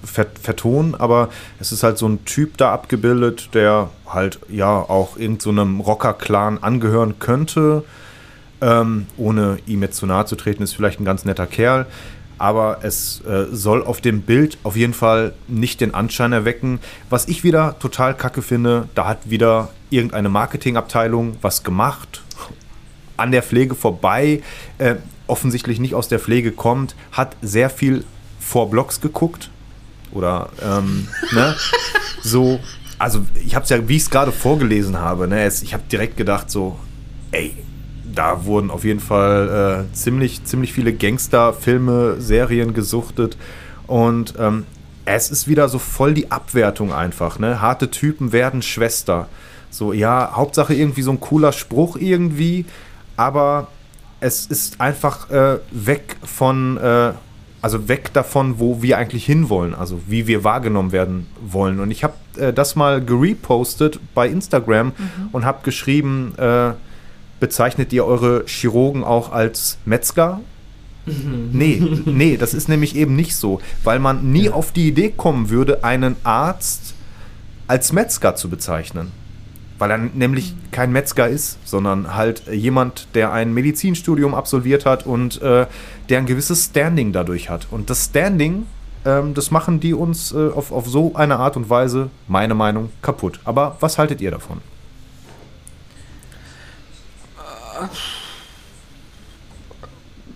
vertonen, aber es ist halt so ein Typ da abgebildet, der halt ja auch irgendeinem so Rocker-Clan angehören könnte. Ähm, ohne ihm jetzt zu nahe zu treten, ist vielleicht ein ganz netter Kerl. Aber es äh, soll auf dem Bild auf jeden Fall nicht den Anschein erwecken. Was ich wieder total kacke finde, da hat wieder irgendeine Marketingabteilung was gemacht, an der Pflege vorbei, äh, offensichtlich nicht aus der Pflege kommt, hat sehr viel vor Blogs geguckt. Oder, ähm, ne? So, also ich habe es ja, wie ich es gerade vorgelesen habe, ne? Ich habe direkt gedacht so, ey, da wurden auf jeden Fall äh, ziemlich, ziemlich viele Gangster-Filme, Serien gesuchtet. Und ähm, es ist wieder so voll die Abwertung einfach. Ne? Harte Typen werden Schwester. So, ja, Hauptsache irgendwie so ein cooler Spruch irgendwie. Aber es ist einfach äh, weg von, äh, also weg davon, wo wir eigentlich hinwollen. Also wie wir wahrgenommen werden wollen. Und ich habe äh, das mal gerepostet bei Instagram und habe geschrieben, äh, bezeichnet ihr eure Chirurgen auch als Metzger? Nee, nee, das ist nämlich eben nicht so, weil man nie auf die Idee kommen würde, einen Arzt als Metzger zu bezeichnen. Weil er nämlich kein Metzger ist, sondern halt jemand, der ein Medizinstudium absolviert hat und äh, der ein gewisses Standing dadurch hat. Und das Standing, ähm, das machen die uns äh, auf, auf so eine Art und Weise, meine Meinung, kaputt. Aber was haltet ihr davon?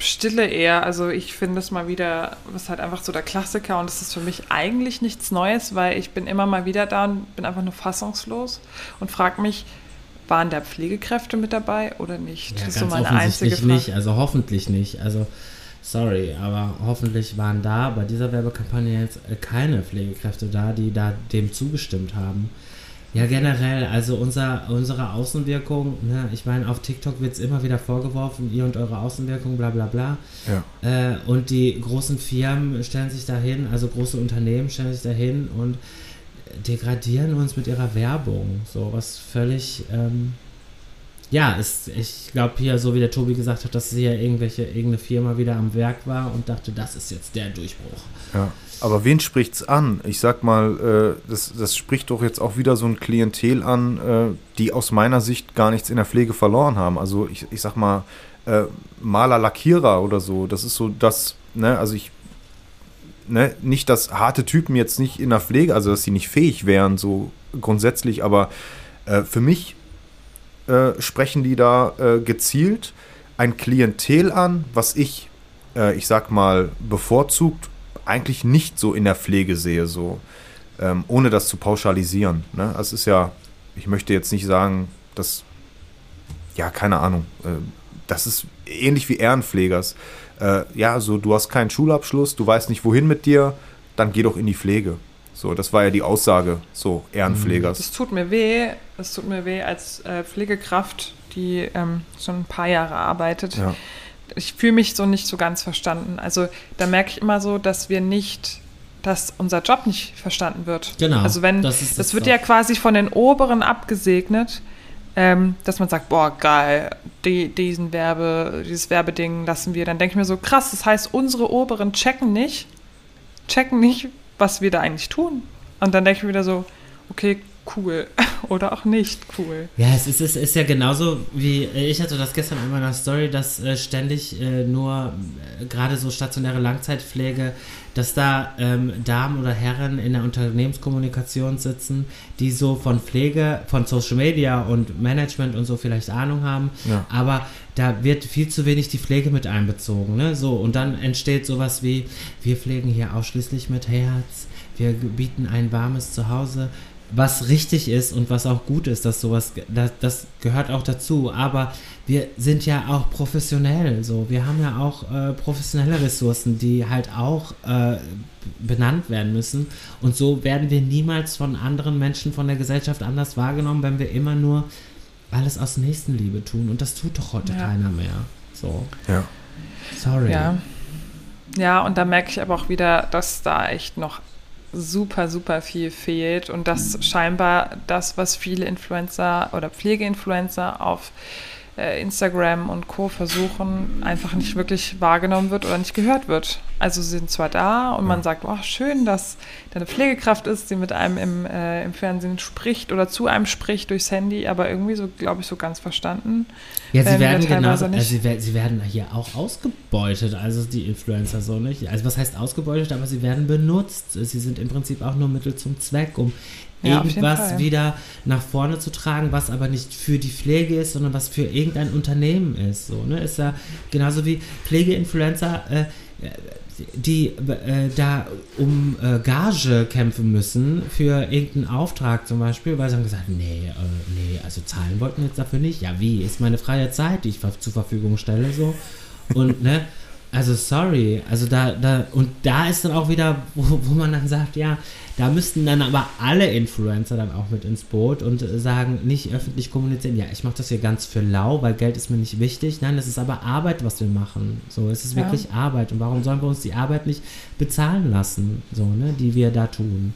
Stille eher. Also ich finde es mal wieder, was halt einfach so der Klassiker und es ist für mich eigentlich nichts Neues, weil ich bin immer mal wieder da und bin einfach nur fassungslos und frage mich, waren da Pflegekräfte mit dabei oder nicht? Ja, das ist so meine einzige Frage. nicht, also hoffentlich nicht. Also, sorry, aber hoffentlich waren da bei dieser Werbekampagne jetzt keine Pflegekräfte da, die da dem zugestimmt haben. Ja, generell, also unser, unsere Außenwirkung, ne, ich meine, auf TikTok wird es immer wieder vorgeworfen, ihr und eure Außenwirkung, bla bla bla. Ja. Äh, und die großen Firmen stellen sich dahin, also große Unternehmen stellen sich dahin und degradieren uns mit ihrer Werbung. So was völlig, ähm, ja, ist, ich glaube hier, so wie der Tobi gesagt hat, dass hier irgendwelche, irgendeine Firma wieder am Werk war und dachte, das ist jetzt der Durchbruch. Ja. Aber wen spricht's an? Ich sag mal, äh, das, das spricht doch jetzt auch wieder so ein Klientel an, äh, die aus meiner Sicht gar nichts in der Pflege verloren haben. Also ich, ich sag mal, äh, Maler, Lackierer oder so, das ist so das, ne, also ich ne, nicht, dass harte Typen jetzt nicht in der Pflege, also dass sie nicht fähig wären, so grundsätzlich, aber äh, für mich äh, sprechen die da äh, gezielt ein Klientel an, was ich, ich sag mal, bevorzugt eigentlich nicht so in der Pflege sehe, so ähm, ohne das zu pauschalisieren. Ne? Es ist ja, ich möchte jetzt nicht sagen, dass, ja, keine Ahnung, äh, das ist ähnlich wie Ehrenpflegers. Äh, ja, so du hast keinen Schulabschluss, du weißt nicht wohin mit dir, dann geh doch in die Pflege. So, das war ja die Aussage so Ehrenpflegers. Das tut mir weh. Das tut mir weh als äh, Pflegekraft, die ähm, schon ein paar Jahre arbeitet. Ja. Ich fühle mich so nicht so ganz verstanden. Also da merke ich immer so, dass wir nicht, dass unser Job nicht verstanden wird. Genau, Also wenn, das das, das wird ja quasi von den Oberen abgesegnet, ähm, dass man sagt, boah, geil, die, diesen Werbe, dieses Werbeding lassen wir. Dann denke ich mir so, krass, das heißt, unsere Oberen checken nicht, checken nicht, was wir da eigentlich tun. Und dann denke ich mir wieder so, okay, cool. Oder auch nicht cool. Ja, es ist, es ist ja genauso wie, ich hatte das gestern in meiner Story, dass äh, ständig äh, nur äh, gerade so stationäre Langzeitpflege, dass da ähm, Damen oder Herren in der Unternehmenskommunikation sitzen, die so von Pflege, von Social Media und Management und so vielleicht Ahnung haben, Ja. aber da wird viel zu wenig die Pflege mit einbezogen, ne? So, und dann entsteht sowas wie, wir pflegen hier ausschließlich mit Herz, wir bieten ein warmes Zuhause, was richtig ist und was auch gut ist, dass sowas, das, das gehört auch dazu. Aber wir sind ja auch professionell, so. Wir haben ja auch äh, professionelle Ressourcen, die halt auch äh, benannt werden müssen. Und so werden wir niemals von anderen Menschen, von der Gesellschaft anders wahrgenommen, wenn wir immer nur alles aus Nächstenliebe tun. Und das tut doch heute Ja. keiner mehr. So, Ja. sorry. Ja. Ja, und da merke ich aber auch wieder, dass da echt noch super, super viel fehlt und dass scheinbar das, was viele Influencer oder Pflegeinfluencer auf Instagram und Co. versuchen, einfach nicht wirklich wahrgenommen wird oder nicht gehört wird. Also sie sind zwar da und man sagt, oh, schön, dass da eine Pflegekraft ist, die mit einem im, äh, im Fernsehen spricht oder zu einem spricht durchs Handy, aber irgendwie so, glaube ich, so ganz verstanden. Ja, sie werden genauso, also sie, wer- sie werden hier auch ausgebeutet, also die Influencer so nicht. Also was heißt ausgebeutet, aber sie werden benutzt. Sie sind im Prinzip auch nur Mittel zum Zweck, um Ja, irgendwas wieder nach vorne zu tragen, was aber nicht für die Pflege ist, sondern was für irgendein Unternehmen ist. So, ne? Ist ja genauso wie Pflegeinfluencer, äh, die äh, da um äh, Gage kämpfen müssen für irgendeinen Auftrag zum Beispiel, weil sie haben gesagt, nee, äh, nee, also zahlen wollten wir jetzt dafür nicht. Ja, wie? Ist meine freie Zeit, die ich zur Verfügung stelle, so. Und, ne, also sorry, also da, da, und da ist dann auch wieder, wo, wo man dann sagt, ja, da müssten dann aber alle Influencer dann auch mit ins Boot und sagen, nicht öffentlich kommunizieren, ja, ich mache das hier ganz für lau, weil Geld ist mir nicht wichtig. Nein, das ist aber Arbeit, was wir machen. So, es ist Ja. wirklich Arbeit. Und warum sollen wir uns die Arbeit nicht bezahlen lassen, so, ne, die wir da tun?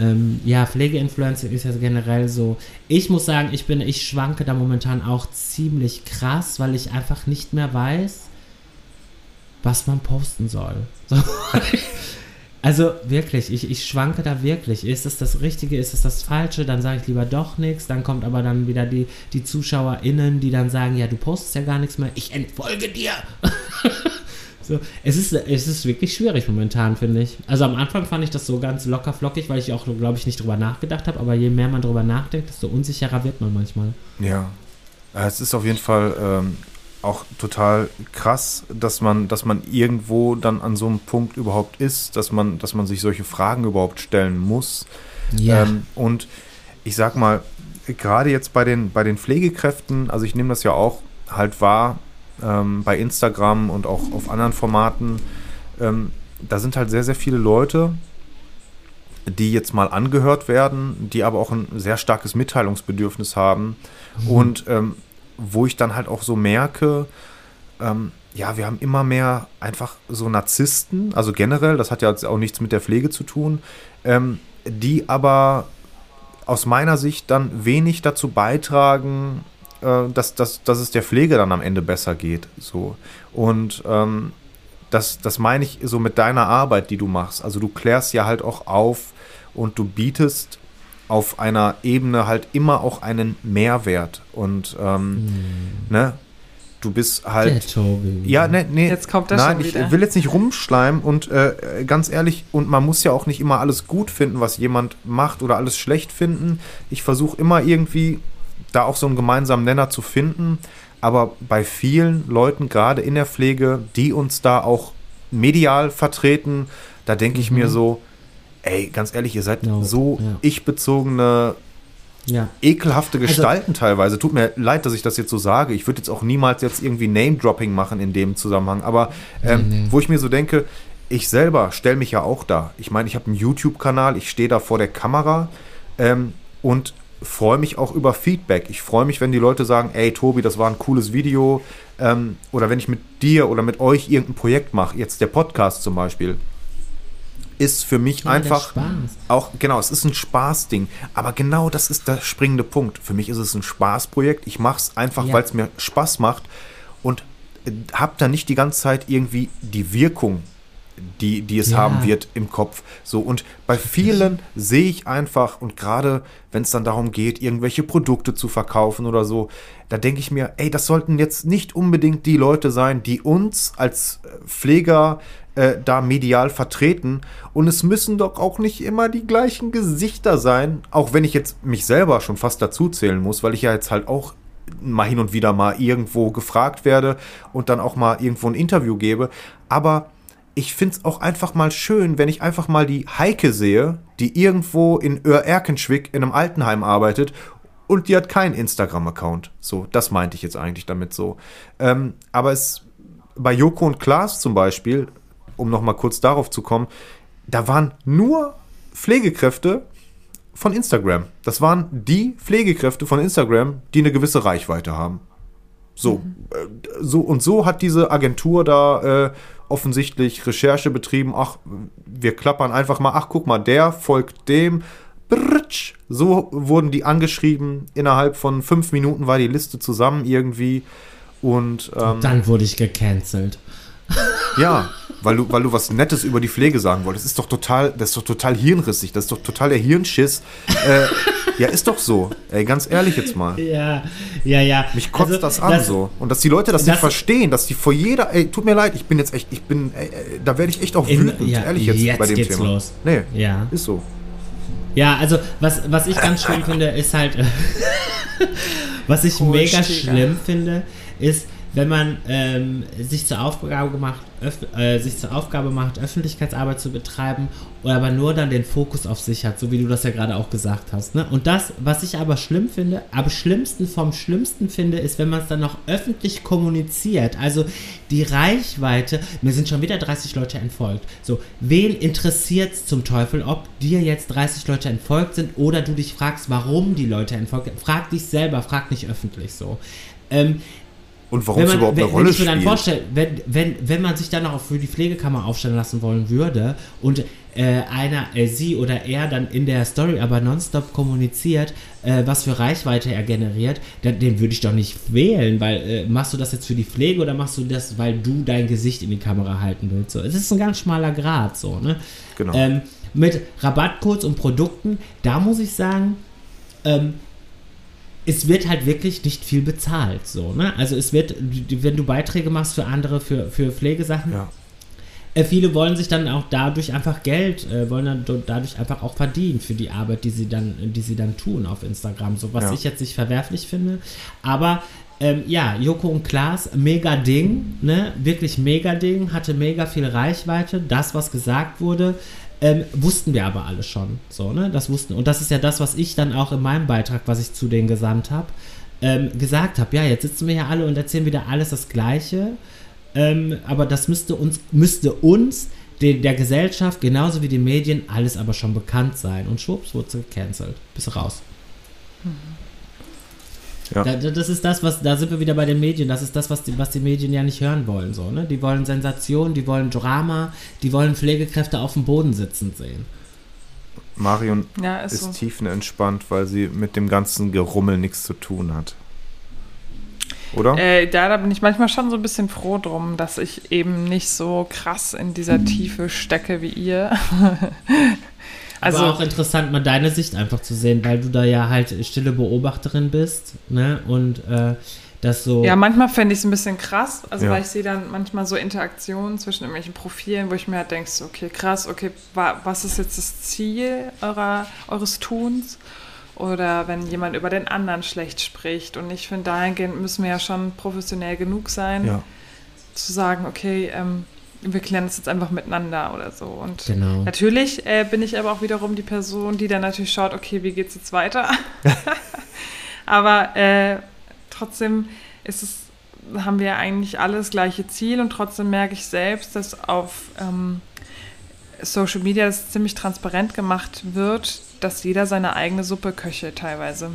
Ähm, ja, Pflegeinfluencer ist ja generell so. Ich muss sagen, ich bin, ich schwanke da momentan auch ziemlich krass, weil ich einfach nicht mehr weiß, was man posten soll. So. Also wirklich, ich, ich schwanke da wirklich. Ist es das Richtige, ist es das Falsche? Dann sage ich lieber doch nichts. Dann kommt aber dann wieder die, die ZuschauerInnen, die dann sagen, ja, du postest ja gar nichts mehr. Ich entfolge dir. so, es, ist, es ist wirklich schwierig momentan, finde ich. Also am Anfang fand ich das so ganz locker flockig, weil ich auch, glaube ich, nicht drüber nachgedacht habe. Aber je mehr man drüber nachdenkt, desto unsicherer wird man manchmal. Ja. Es ist auf jeden Fall ähm, auch total krass, dass man, dass man irgendwo dann an so einem Punkt überhaupt ist, dass man, dass man sich solche Fragen überhaupt stellen muss. Ähm, und ich sag mal, gerade jetzt bei den, bei den Pflegekräften, also ich nehme das ja auch halt wahr ähm, bei Instagram und auch auf anderen Formaten, ähm, da sind halt sehr, sehr viele Leute, die jetzt mal angehört werden, die aber auch ein sehr starkes Mitteilungsbedürfnis haben. Und ähm, wo ich dann halt auch so merke, ähm, ja, wir haben immer mehr einfach so Narzissten, also generell, das hat ja jetzt auch nichts mit der Pflege zu tun, ähm, die aber aus meiner Sicht dann wenig dazu beitragen, äh, dass, dass, dass es der Pflege dann am Ende besser geht. So. Und ähm, das, das meine ich so mit deiner Arbeit, die du machst. Also du klärst ja halt auch auf und du bietest auf einer Ebene halt immer auch einen Mehrwert. Und ähm, ne, du bist halt. Der Tobi. Ja, nee, nee. Jetzt kommt er Nein, schon ich wieder. will jetzt nicht rumschleimen und äh, ganz ehrlich, und man muss ja auch nicht immer alles gut finden, was jemand macht oder alles schlecht finden. Ich versuche immer irgendwie da auch so einen gemeinsamen Nenner zu finden. Aber bei vielen Leuten, gerade in der Pflege, die uns da auch medial vertreten, da denke ich mir so, ey, ganz ehrlich, ihr seid No, so ja. ich-bezogene Ja. ekelhafte Also- Gestalten teilweise. Tut mir leid, dass ich das jetzt so sage. Ich würde jetzt auch niemals jetzt irgendwie Name-Dropping machen in dem Zusammenhang. Aber ähm, Nee, nee. wo ich mir so denke, ich selber stelle mich ja auch da. Ich meine, ich habe einen YouTube-Kanal, ich stehe da vor der Kamera ähm, und freue mich auch über Feedback. Ich freue mich, wenn die Leute sagen, ey Tobi, das war ein cooles Video. Ähm, oder wenn ich mit dir oder mit euch irgendein Projekt mache, jetzt der Podcast zum Beispiel, ist für mich Ja, einfach auch, genau, es ist ein Spaßding. Aber genau das ist der springende Punkt. Für mich ist es ein Spaßprojekt. Ich mache es einfach, Ja. weil es mir Spaß macht und habe da nicht die ganze Zeit irgendwie die Wirkung, die, die es Ja. haben wird im Kopf. So, und bei vielen sehe ich einfach, und gerade wenn es dann darum geht, irgendwelche Produkte zu verkaufen oder so, da denke ich mir, ey, das sollten jetzt nicht unbedingt die Leute sein, die uns als äh, Pfleger äh, da medial vertreten. Und es müssen doch auch nicht immer die gleichen Gesichter sein, auch wenn ich jetzt mich selber schon fast dazu zählen muss, weil ich ja jetzt halt auch mal hin und wieder mal irgendwo gefragt werde und dann auch mal irgendwo ein Interview gebe. Aber ich finde es auch einfach mal schön, wenn ich einfach mal die Heike sehe, die irgendwo in Öhr-Erkenschwick in einem Altenheim arbeitet und die hat keinen Instagram-Account. So, das meinte ich jetzt eigentlich damit so. Ähm, aber es bei Joko und Klaas zum Beispiel, um noch mal kurz darauf zu kommen, da waren nur Pflegekräfte von Instagram. Das waren die Pflegekräfte von Instagram, die eine gewisse Reichweite haben. So, äh, so und so hat diese Agentur da äh, offensichtlich Recherche betrieben. Ach, wir klappern einfach mal. Ach, guck mal, der folgt dem. Britsch. So wurden die angeschrieben. Innerhalb von fünf Minuten war die Liste zusammen irgendwie. Und ähm, Dann wurde ich gecancelt. ja, weil du, weil du was Nettes über die Pflege sagen wolltest. Das ist doch total, das ist doch total hirnrissig. Das ist doch total der Hirnschiss. äh, ja, ist doch so. Ey, ganz ehrlich jetzt mal. Ja, ja, ja. Mich kotzt Also, das an so. Und dass die Leute das, das- nicht verstehen, dass die vor jeder, ey, tut mir leid, ich bin jetzt echt, ich bin, ey, da werde ich echt auch In- wütend, ja, ehrlich jetzt, jetzt bei dem geht's Thema. los. Nee, Ja. ist so. Ja, also was, was ich ganz schlimm finde, ist halt, was ich Hohe mega schlimm finde, ist, wenn man ähm, sich zur Aufgabe macht, öff, äh, sich zur Aufgabe macht, Öffentlichkeitsarbeit zu betreiben, aber nur dann den Fokus auf sich hat, so wie du das ja gerade auch gesagt hast. Ne? Und das, was ich aber schlimm finde, am schlimmsten vom Schlimmsten finde, ist, wenn man es dann noch öffentlich kommuniziert. Also die Reichweite, mir sind schon wieder 30 Leute entfolgt. So, wen interessiert es zum Teufel, ob dir jetzt 30 Leute entfolgt sind oder du dich fragst, warum die Leute entfolgt sind? Frag dich selber, frag nicht öffentlich so. Ähm, Und warum wenn es überhaupt wenn, eine wenn Rolle ich mir dann spielt. vorstelle, wenn, wenn, wenn man sich dann auch für die Pflegekammer aufstellen lassen wollen würde und äh, einer, äh, sie oder er dann in der Story aber nonstop kommuniziert, äh, was für Reichweite er generiert, dann, den würde ich doch nicht wählen, weil äh, machst du das jetzt für die Pflege oder machst du das, weil du dein Gesicht in die Kamera halten willst? So, es ist ein ganz schmaler Grad, so, ne? Genau. Ähm, mit Rabattcodes und Produkten, da muss ich sagen, ähm, es wird halt wirklich nicht viel bezahlt, so, ne? Also es wird, wenn du Beiträge machst für andere, für, für Pflegesachen, Ja. äh, viele wollen sich dann auch dadurch einfach Geld, äh, wollen dann dadurch einfach auch verdienen für die Arbeit, die sie dann, die sie dann tun auf Instagram. So was Ja. ich jetzt nicht verwerflich finde. Aber ähm, ja, Joko und Klaas, mega Ding, ne? Wirklich mega Ding, hatte mega viel Reichweite. Das, was gesagt wurde, ähm, wussten wir aber alle schon. So, ne? Das wussten. Und das ist ja das, was ich dann auch in meinem Beitrag, was ich zu denen gesandt habe, ähm, gesagt habe. Ja, jetzt sitzen wir hier alle und erzählen wieder alles das Gleiche. Ähm, aber das müsste uns, müsste uns, den, der Gesellschaft, genauso wie den Medien, alles aber schon bekannt sein. Und schwupps, wurde sie gecancelt. Bist raus. Ja. Da, da- das ist das, was, da sind wir wieder bei den Medien. Das ist das, was die, was die Medien ja nicht hören wollen. So, ne? Die wollen Sensation, die wollen Drama, die wollen Pflegekräfte auf dem Boden sitzend sehen. Marion Ja, ist, ist so. tiefenentspannt, weil sie mit dem ganzen Gerummel nichts zu tun hat. Oder? Äh, da, da bin ich manchmal schon so ein bisschen froh drum, dass ich eben nicht so krass in dieser Tiefe stecke wie ihr. also, Aber auch interessant, mal deine Sicht einfach zu sehen, weil du da ja halt stille Beobachterin bist, ne? Und äh, dass so. Ja, manchmal fände ich es ein bisschen krass, also Ja. weil ich sehe dann manchmal so Interaktionen zwischen irgendwelchen Profilen, wo ich mir halt denke, okay, krass, okay, wa was ist jetzt das Ziel eurer, eures Tuns? Oder wenn jemand über den anderen schlecht spricht. Und ich finde, dahingehend müssen wir ja schon professionell genug sein, Ja. zu sagen, okay, ähm, wir klären das jetzt einfach miteinander oder so. Und Genau. Natürlich äh, bin ich aber auch wiederum die Person, die dann natürlich schaut, okay, wie geht's jetzt weiter? aber äh, trotzdem ist es, haben wir eigentlich alle das gleiche Ziel und trotzdem merke ich selbst, dass auf ähm, Social Media das ziemlich transparent gemacht wird, dass jeder seine eigene Suppe köchelt teilweise.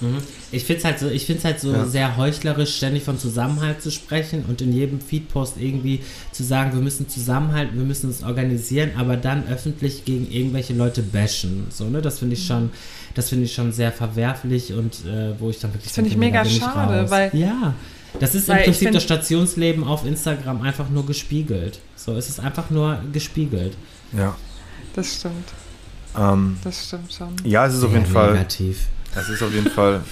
Mhm. Ich finde es halt so, ich find's halt so Ja. sehr heuchlerisch, ständig von Zusammenhalt zu sprechen und in jedem Feedpost irgendwie zu sagen, wir müssen zusammenhalten, wir müssen uns organisieren, aber dann öffentlich gegen irgendwelche Leute bashen. So, ne? Das finde ich schon, das finde ich schon sehr verwerflich und äh, wo ich dann wirklich Das finde ich mega schade, raus. weil- Ja. Das ist im Prinzip find- das Stationsleben auf Instagram einfach nur gespiegelt. So, es ist einfach nur gespiegelt. Ja. Das stimmt, Ähm, das stimmt schon. ja, es ist auf jeden Fall. negativ. Es ist auf jeden Fall.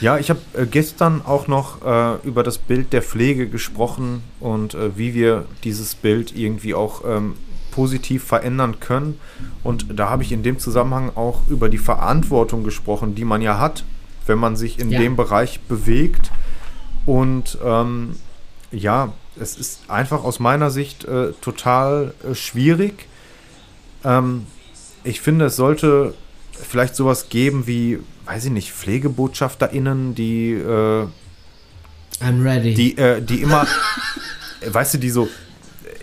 Ja, ich habe äh, gestern auch noch äh, über das Bild der Pflege gesprochen und äh, wie wir dieses Bild irgendwie auch ähm, positiv verändern können. Und da habe ich in dem Zusammenhang auch über die Verantwortung gesprochen, die man ja hat, wenn man sich in Ja. dem Bereich bewegt. Und ähm, ja, es ist einfach aus meiner Sicht äh, total äh, schwierig. Ähm, ich finde, es sollte vielleicht sowas geben wie, weiß ich nicht, PflegebotschafterInnen, die, äh, I'm ready. die, äh, die immer, weißt du, die so,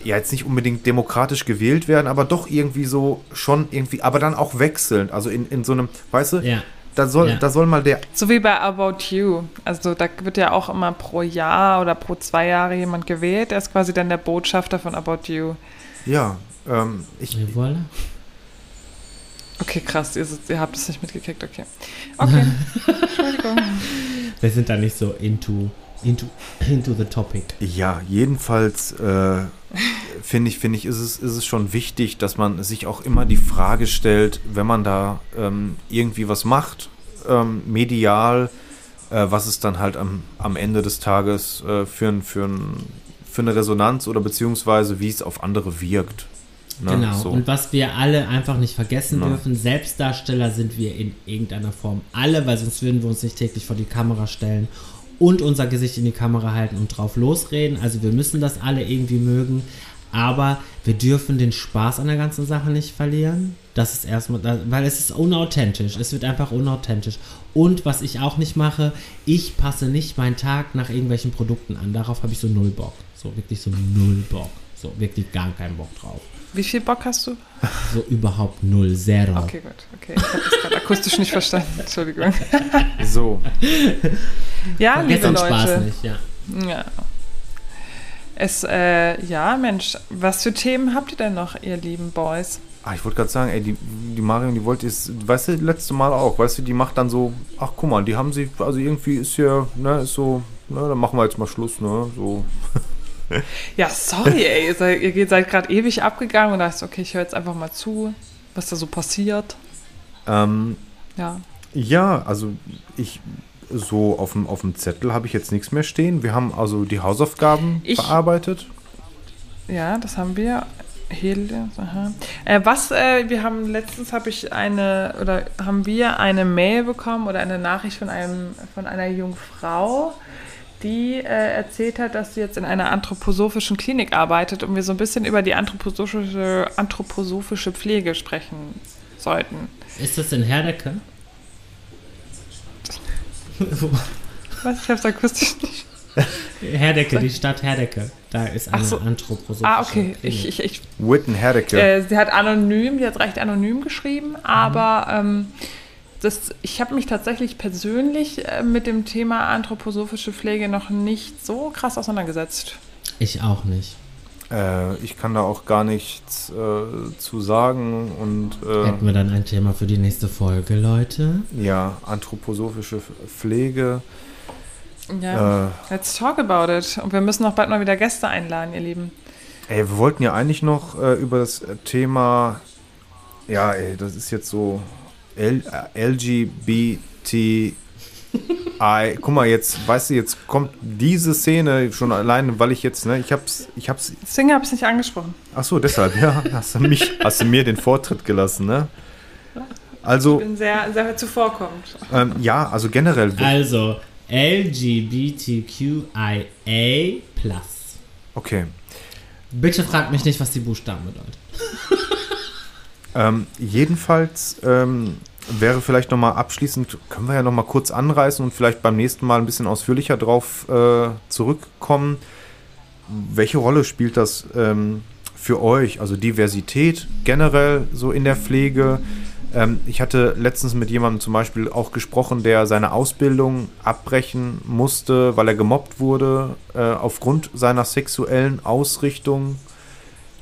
ja, jetzt nicht unbedingt demokratisch gewählt werden, aber doch irgendwie so schon irgendwie, aber dann auch wechselnd. Also in, in so einem, weißt du, ja. da soll, Ja. da soll mal der, So wie bei About You. Also da wird ja auch immer pro Jahr oder pro zwei Jahre jemand gewählt. Der ist quasi dann der Botschafter von About You. ja, ähm, ich, voilà. Okay, krass, ihr, ihr habt es nicht mitgekriegt, okay. Okay, Entschuldigung. Wir sind da nicht so into, into, into the topic. Ja, jedenfalls äh, finde ich, finde ich, ist es, ist es schon wichtig, dass man sich auch immer die Frage stellt, wenn man da ähm, irgendwie was macht, ähm, medial, äh, was es dann halt am, am Ende des Tages äh, für, für, für eine Resonanz oder beziehungsweise wie es auf andere wirkt. Ne? Genau. So. Und was wir alle einfach nicht vergessen Ja. dürfen, Selbstdarsteller sind wir in irgendeiner Form alle, weil sonst würden wir uns nicht täglich vor die Kamera stellen und unser Gesicht in die Kamera halten und drauf losreden. Also wir müssen das alle irgendwie mögen. Aber wir dürfen den Spaß an der ganzen Sache nicht verlieren. Das ist erstmal, weil es ist unauthentisch. Es wird einfach unauthentisch. Und was ich auch nicht mache, ich passe nicht meinen Tag nach irgendwelchen Produkten an. Darauf habe ich so null Bock. So wirklich so null Bock. So wirklich gar keinen Bock drauf. Wie viel Bock hast du? So überhaupt null, zero. Okay, gut. Okay, ich habe das gerade akustisch nicht verstanden. Entschuldigung. so. Ja, Vergesst liebe Leute. Spaß nicht, ja. Ja. Es, äh, ja, Mensch, was für Themen habt ihr denn noch, ihr lieben Boys? Ah, ich wollte gerade sagen, ey, die, die Marion, die wollte es, weißt du, letzte Mal auch, weißt du, die macht dann so, ach guck mal, die haben sich, also irgendwie ist ja, ne, ist so, ne, dann machen wir jetzt mal Schluss, ne, so. Ja, sorry, ey, ihr seid, ihr seid gerade ewig abgegangen und dachte, okay, ich höre jetzt einfach mal zu, was da so passiert. Ähm, Ja. ja, also ich, so auf dem, auf dem Zettel habe ich jetzt nichts mehr stehen. Wir haben also die Hausaufgaben Ich- bearbeitet. Ja, das haben wir. Hele. Äh, was, äh, wir haben letztens habe ich eine, oder haben wir eine Mail bekommen oder eine Nachricht von einem, von einer jungen Frau, die äh, erzählt hat, dass sie jetzt in einer anthroposophischen Klinik arbeitet und wir so ein bisschen über die anthroposophische, anthroposophische Pflege sprechen sollten. Ist das in Herdecke? Was? Ich habe es akustisch nicht. Herdecke, die Stadt Herdecke. Da ist eine so. anthroposophische Ah, okay. Ich, ich, ich Witten Herdecke. Äh, sie hat anonym, die hat recht anonym geschrieben, aber ähm, das, ich habe mich tatsächlich persönlich äh, mit dem Thema anthroposophische Pflege noch nicht so krass auseinandergesetzt. ich auch nicht. Äh, ich kann da auch gar nichts äh, zu sagen und äh, Hätten wir dann ein Thema für die nächste Folge, Leute? ja, anthroposophische Pflege. Ja, Äh, let's talk about it. Und wir müssen auch bald mal wieder Gäste einladen, ihr Lieben. Ey, wir wollten ja eigentlich noch äh, über das Thema, ja, ey, das ist jetzt so L äh, LGBT guck mal, jetzt, weißt du, jetzt kommt diese Szene schon alleine, weil ich jetzt, ne, ich hab's, ich hab's, Deswegen habe ich es nicht angesprochen. ach so, deshalb, ja, hast du mich, hast du mir den Vortritt gelassen, ne? Ich Also, bin sehr, sehr zuvorkommend. ähm, ja, also generell, Also LGBTQIA+. okay, Bitte fragt mich nicht, was die Buchstaben bedeuten. ähm, jedenfalls, ähm, wäre vielleicht nochmal abschließend, können wir ja nochmal kurz anreißen und vielleicht beim nächsten Mal ein bisschen ausführlicher drauf äh, zurückkommen. Welche Rolle spielt das ähm, für euch? Also Diversität generell so in der Pflege. Ähm, ich hatte letztens mit jemandem zum Beispiel auch gesprochen, der seine Ausbildung abbrechen musste, weil er gemobbt wurde äh, aufgrund seiner sexuellen Ausrichtung.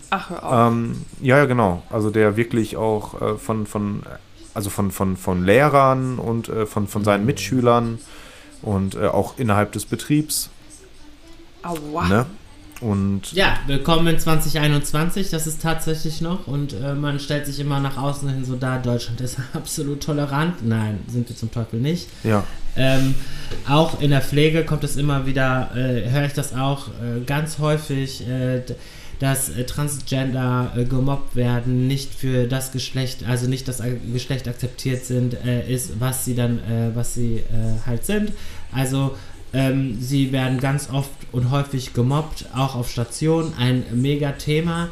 Ach, hör auf. Ähm, ja, ja, genau. Also der wirklich auch äh, von, von, also von, von, von Lehrern und äh, von, von seinen Mitschülern und äh, auch innerhalb des Betriebs. Aua. Ne? Und Ja, willkommen in 2021, das ist tatsächlich noch und äh, man stellt sich immer nach außen hin so dar, Deutschland ist absolut tolerant. Nein, sind wir zum Teufel nicht. ja, Ähm, auch in der Pflege kommt es immer wieder, äh, höre ich das auch äh, ganz häufig, äh, dass äh, Transgender äh, gemobbt werden, nicht für das Geschlecht, also nicht das äh, Geschlecht akzeptiert sind, äh, ist, was sie dann, äh, was sie äh, halt sind. Also ähm, sie werden ganz oft und häufig gemobbt, auch auf Station, ein mega Thema.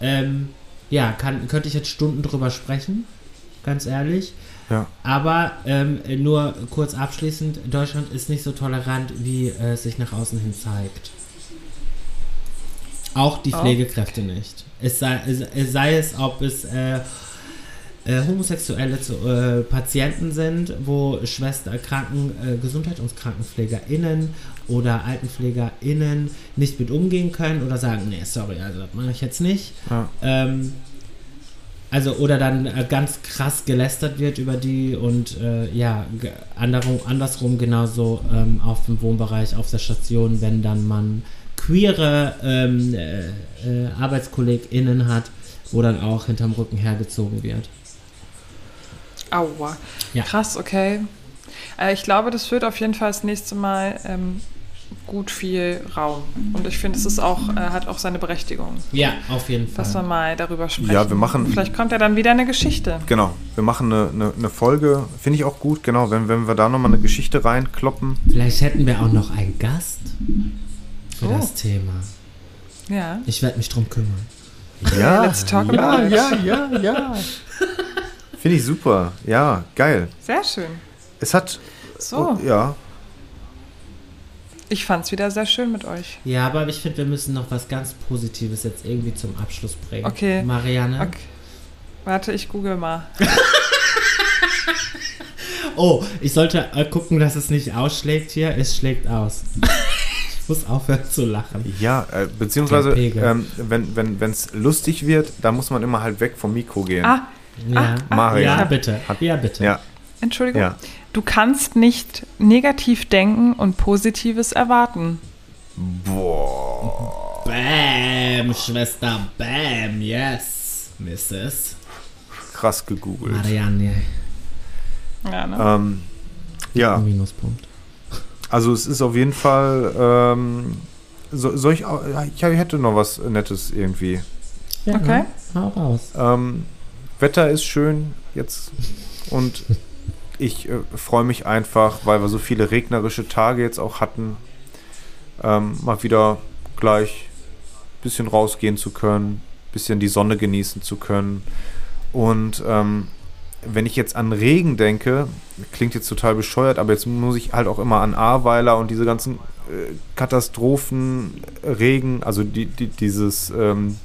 Ähm, ja, kann, könnte ich jetzt Stunden drüber sprechen, ganz ehrlich. ja. Aber ähm, nur kurz abschließend, Deutschland ist nicht so tolerant, wie äh, es sich nach außen hin zeigt. Auch die. Pflegekräfte nicht. Es sei es, sei es ob es äh, äh, homosexuelle zu, äh, Patienten sind, wo Schwester, Kranken, äh, Gesundheit- und KrankenpflegerInnen oder AltenpflegerInnen nicht mit umgehen können oder sagen, nee, sorry, also das mache ich jetzt nicht. Ja. Ähm, also, oder dann äh, ganz krass gelästert wird über die und äh, ja, andersrum, andersrum genauso ähm, auf dem Wohnbereich, auf der Station, wenn dann man queere ähm, äh, äh, ArbeitskollegInnen hat, wo dann auch hinterm Rücken hergezogen wird. Aua. Ja. Krass, okay. Äh, ich glaube, das wird auf jeden Fall das nächste Mal ähm, gut viel Raum. Und ich finde, es ist auch, äh, hat auch seine Berechtigung, Ja, auf jeden Fall. dass wir mal darüber sprechen. Ja, wir machen- Vielleicht kommt ja dann wieder eine Geschichte. Genau, wir machen eine, eine, eine Folge, finde ich auch gut, genau, wenn, wenn wir da nochmal eine Geschichte reinkloppen. Vielleicht hätten wir auch noch einen Gast für Oh. das Thema. Ja. Ich werde mich drum kümmern. Ja, Let's talk ja, about it. ja, ja, ja. Finde ich super, ja, geil. Sehr schön. Es hat, So, oh, ja, ich fand es wieder sehr schön mit euch. Ja, aber ich finde, wir müssen noch was ganz Positives jetzt irgendwie zum Abschluss bringen. Okay. Marianne? Okay. Warte, ich google mal. Oh, ich sollte gucken, dass es nicht ausschlägt hier. Es schlägt aus. ich muss aufhören zu lachen. ja, äh, beziehungsweise, ähm, wenn wenn es lustig wird, da muss man immer halt weg vom Mikro gehen. Ah, Ja, Mario. ja bitte. Ja, bitte. Ja, Entschuldigung. ja. Du kannst nicht negativ denken und Positives erwarten. Boah, Bam, Schwester, bam, yes, Mrs. krass gegoogelt. Marianne. Ja, ne? Ähm, ja, Minuspunkt. Also es ist auf jeden Fall, ähm, so, soll ich, ich hätte noch was Nettes irgendwie. Ja, Okay. Hau raus. Ähm, Wetter ist schön jetzt und ich äh, freue mich einfach, weil wir so viele regnerische Tage jetzt auch hatten, ähm, mal wieder gleich ein bisschen rausgehen zu können, ein bisschen die Sonne genießen zu können. Und ähm, wenn ich jetzt an Regen denke, klingt jetzt total bescheuert, aber jetzt muss ich halt auch immer an Ahrweiler und diese ganzen äh, Katastrophen, Regen, also die, die, dieses ähm,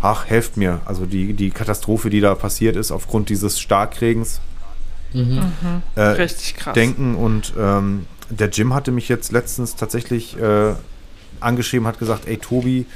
ach, helft mir. Also die, die Katastrophe, die da passiert ist aufgrund dieses Starkregens, Mhm. äh, Richtig krass. denken. Und ähm, der Jim hatte mich jetzt letztens tatsächlich äh, angeschrieben, hat gesagt, ey Tobi,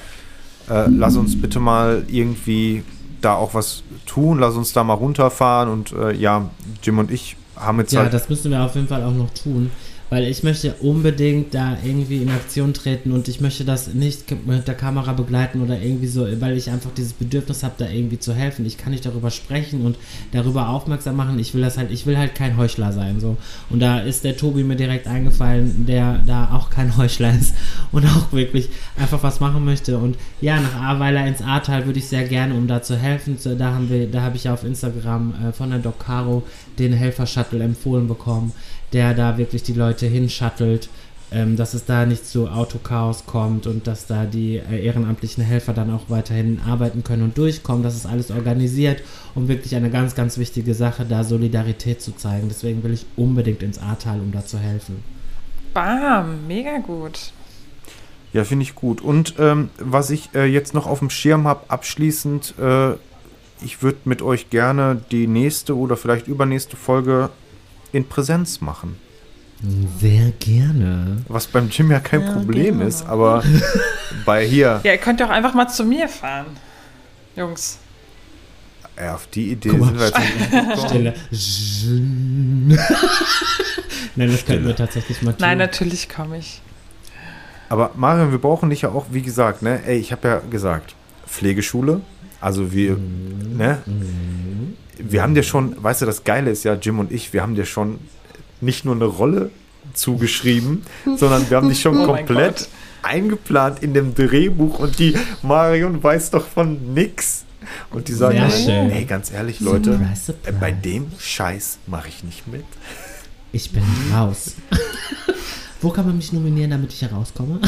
äh, lass uns bitte mal irgendwie da auch was tun, lass uns da mal runterfahren. Und äh, ja, Jim und ich haben jetzt Ja, halt... das müssen wir auf jeden Fall auch noch tun, weil ich möchte unbedingt da irgendwie in Aktion treten und ich möchte das nicht mit der Kamera begleiten oder irgendwie so, weil ich einfach dieses Bedürfnis habe, da irgendwie zu helfen. Ich kann nicht darüber sprechen und darüber aufmerksam machen. Ich will das halt, ich will halt kein Heuchler sein, so. Und da ist der Tobi mir direkt eingefallen, der da auch kein Heuchler ist und auch wirklich einfach was machen möchte. Und ja, nach Ahrweiler ins Ahrtal würde ich sehr gerne, um da zu helfen. Da haben wir, da habe ich ja auf Instagram äh, von der Doc Caro den Helfer-Shuttle empfohlen bekommen, der da wirklich die Leute hinshuttelt, ähm, dass es da nicht zu Autochaos kommt und dass da die äh, ehrenamtlichen Helfer dann auch weiterhin arbeiten können und durchkommen. Das ist alles organisiert und wirklich eine ganz, ganz wichtige Sache, da Solidarität zu zeigen. Deswegen will ich unbedingt ins Ahrtal, um da zu helfen. Bam, mega gut. Ja, finde ich gut. Und ähm, was ich äh, jetzt noch auf dem Schirm habe, abschließend, äh, ich würde mit euch gerne die nächste oder vielleicht übernächste Folge in Präsenz machen. Sehr gerne. Was beim Gym ja kein Problem ist, aber bei hier, Ja, ihr könnt doch einfach mal zu mir fahren. Jungs. ja, auf die Idee Guck mal. sind wir jetzt. Stille. Nein, das könnten wir tatsächlich mal tun. Nein, natürlich komme ich. Aber Marion, wir brauchen dich ja auch, wie gesagt, ne? Ey, ich habe ja gesagt, Pflegeschule, also wir, ne? Wir haben dir schon, weißt du, das Geile ist ja, Jim und ich, wir haben dir schon nicht nur eine Rolle zugeschrieben, sondern wir haben dich schon Oh komplett eingeplant in dem Drehbuch und die Marion weiß doch von nix. Und die sagen, ey, ganz ehrlich, Leute, Surprise, surprise. bei dem Scheiß mache ich nicht mit. Ich bin raus. Wo kann man mich nominieren, damit ich herauskomme?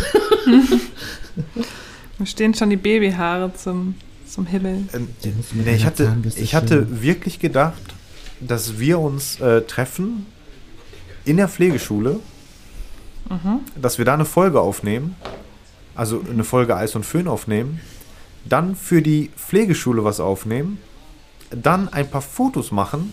Mir stehen schon die Babyhaare zum, zum Himmel. Ähm, nee, ich hatte, ich hatte wirklich gedacht, dass wir uns äh, treffen in der Pflegeschule, dass wir da eine Folge aufnehmen, also eine Folge Eis und Föhn aufnehmen, dann für die Pflegeschule was aufnehmen, dann ein paar Fotos machen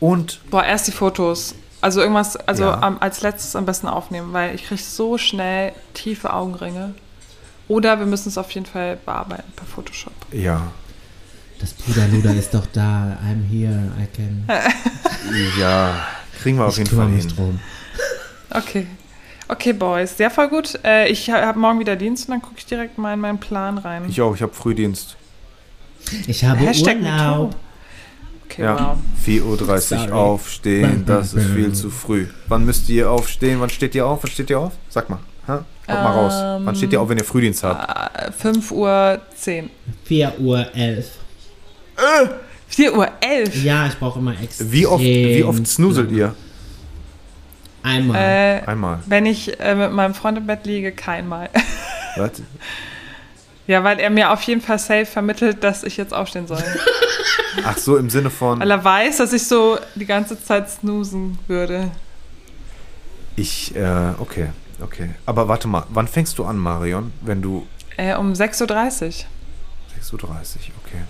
und Boah, erst die Fotos. Also irgendwas, also Ja. am, als letztes am besten aufnehmen, weil ich kriege so schnell tiefe Augenringe. Oder wir müssen es auf jeden Fall bearbeiten per Photoshop. ja, Das Puderluder ist doch da. I'm here. I can. ja, kriegen wir auf ich jeden Fall hin. drum. Okay. Okay, Boys. Sehr voll gut. Äh, ich habe morgen wieder Dienst und dann gucke ich direkt mal in meinen Plan rein. Ich auch, ich habe Frühdienst. Ich habe Hashtag Urlaub. Okay, Ja, wow. 4.30 Uhr aufstehen, das ist viel zu früh. Wann müsst ihr aufstehen? Wann steht ihr auf? Wann steht ihr auf? Sag mal. Ha? Haut mal raus. Wann steht ihr auf, wenn ihr Frühdienst habt? Äh, 5 Uhr 10. 4 Uhr 11. 4 Uhr 11. Ja, ich brauche immer extra. Wie oft, wie oft snuselt ihr? Einmal. Äh, Einmal. wenn ich äh, mit meinem Freund im Bett liege, keinmal. Was? ja, weil er mir auf jeden Fall safe vermittelt, dass ich jetzt aufstehen soll. Ach so, im Sinne von, Weil er weiß, dass ich so die ganze Zeit snoosen würde. ich, äh, okay, okay. Aber warte mal, wann fängst du an, Marion? Wenn du, Äh, um 6.30 Uhr. 6.30 Uhr, okay.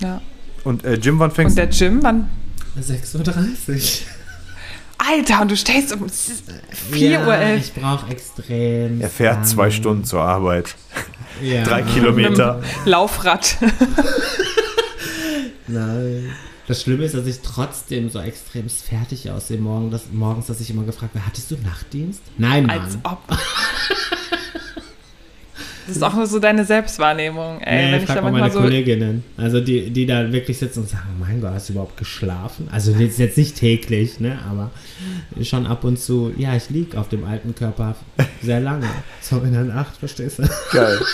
Ja. Und äh, Jim, wann Und fängst der Gym, wann? 6.30 Uhr. Alter, und du stehst um 4 ja, Uhr 11. Ich brauche extrem. Er fährt zwei lang. Stunden zur Arbeit. Ja. Drei Kilometer. Laufrad. Nein. Das Schlimme ist, dass ich trotzdem so extrem fertig aussehe morgen, dass, morgens, dass ich immer gefragt werde, hattest du Nachtdienst? Nein, Mann. Als ob. Das ist auch nur so deine Selbstwahrnehmung. Ey, nee, wenn ich frag da mal manchmal meine so. Kolleginnen. Also die, die da wirklich sitzen und sagen, oh mein Gott, hast du überhaupt geschlafen? Also jetzt, jetzt nicht täglich, ne? Aber schon ab und zu, ja, ich lieg auf dem alten Körper sehr lange. So in der Nacht, verstehst du? Geil.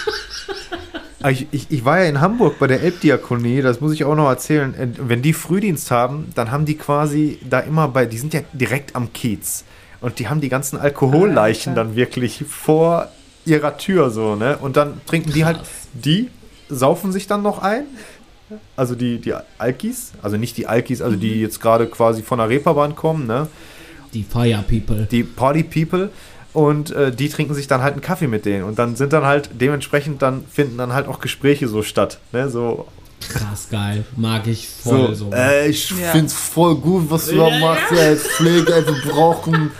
Ah, Ich, ich, ich war ja in Hamburg bei der Elbdiakonie, das muss ich auch noch erzählen. Äh, Wenn die Frühdienst haben, dann haben die quasi da immer bei, die sind ja direkt am Kiez. Und die haben die ganzen Alkoholleichen dann wirklich vor ihrer Tür so, ne? Und dann trinken die halt, die saufen sich dann noch ein. Also die, die Alkis, also nicht die Alkis, also die jetzt gerade quasi von der Reeperbahn kommen, ne? Die Fire People. die Party People und äh, die trinken sich dann halt einen Kaffee mit denen und dann sind dann halt dementsprechend dann finden dann halt auch Gespräche so statt, ne, so Krass geil. Mag ich voll so. Ey, ich Ja. find's voll gut, was du da machst, ey, als Pflege, ey, wir brauchen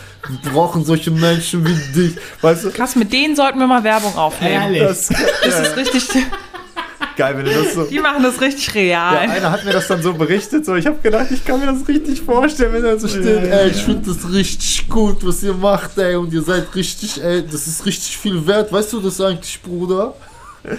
wir brauchen solche Menschen wie dich, weißt du? Krass, mit denen sollten wir mal Werbung aufnehmen. Ehrlich. Das, Das ist richtig. Geil, wenn du das so. Die machen das richtig Der real. eine hat mir das dann so berichtet, so ich habe gedacht, ich kann mir das richtig vorstellen, wenn er so steht. Steht, ey, ich finde das richtig gut, was ihr macht, ey, und ihr seid richtig, ey, das ist richtig viel wert. Weißt du das eigentlich, Bruder?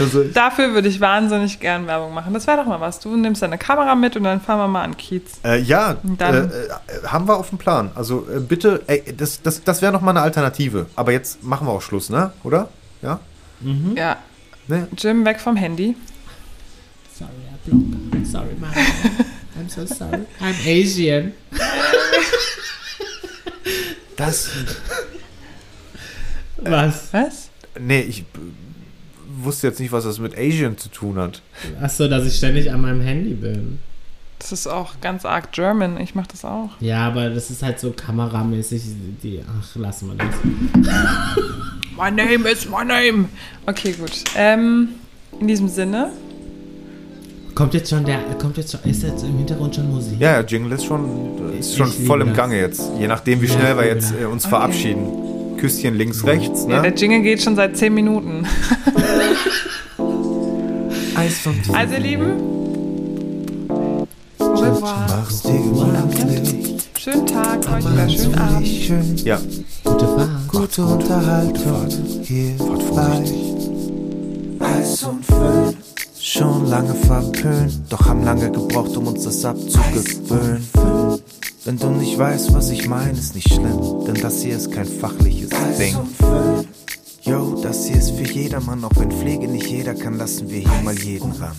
Also, Dafür würde ich wahnsinnig gern Werbung machen. Das wäre doch mal was. Du nimmst deine Kamera mit und dann fahren wir mal an Kiez. äh, ja, Dann- äh, äh, haben wir auf dem Plan. Also äh, bitte, ey, das, das, das wäre noch mal eine Alternative. Aber jetzt machen wir auch Schluss, ne? Oder? Ja? Ja. Ne? Jim, weg vom Handy. Sorry, I block. Sorry, Mama. I'm so sorry. I'm Asian. Das. Was? Was? Nee, ich äh, wusste jetzt nicht, was das mit Asian zu tun hat. Achso, dass ich ständig an meinem Handy bin. Das ist auch ganz arg German. Ich mache das auch. Ja, aber das ist halt so kameramäßig. Die, ach, lassen wir das. My name is my name. Okay, gut. Ähm, in diesem Sinne. Kommt jetzt schon der. Kommt jetzt schon. Ist jetzt im Hintergrund schon Musik? Ja, ja, Jingle ist schon, ist schon voll im das. Gange jetzt. Je nachdem, wie Ja, schnell wir jetzt äh, uns verabschieden. Küsschen links, rechts, Ja, der ne? Jingle geht schon seit 10 Minuten. Eis und Also, ihr Lieben. Au revoir. mach's dir gemütlich. Schönen Tag euch oder schönen Abend. schön. Ja. Gute Fahrt. Gute Unterhaltung hier bei Eis und Föhn. Schon lange verpönt, doch haben lange gebraucht, um uns das abzugewöhnen. Wenn du nicht weißt, was ich meine, ist nicht schlimm, denn das hier ist kein fachliches Ding. Yo, das hier ist für jedermann, auch wenn Pflege nicht jeder kann, lassen wir hier mal jeden ran.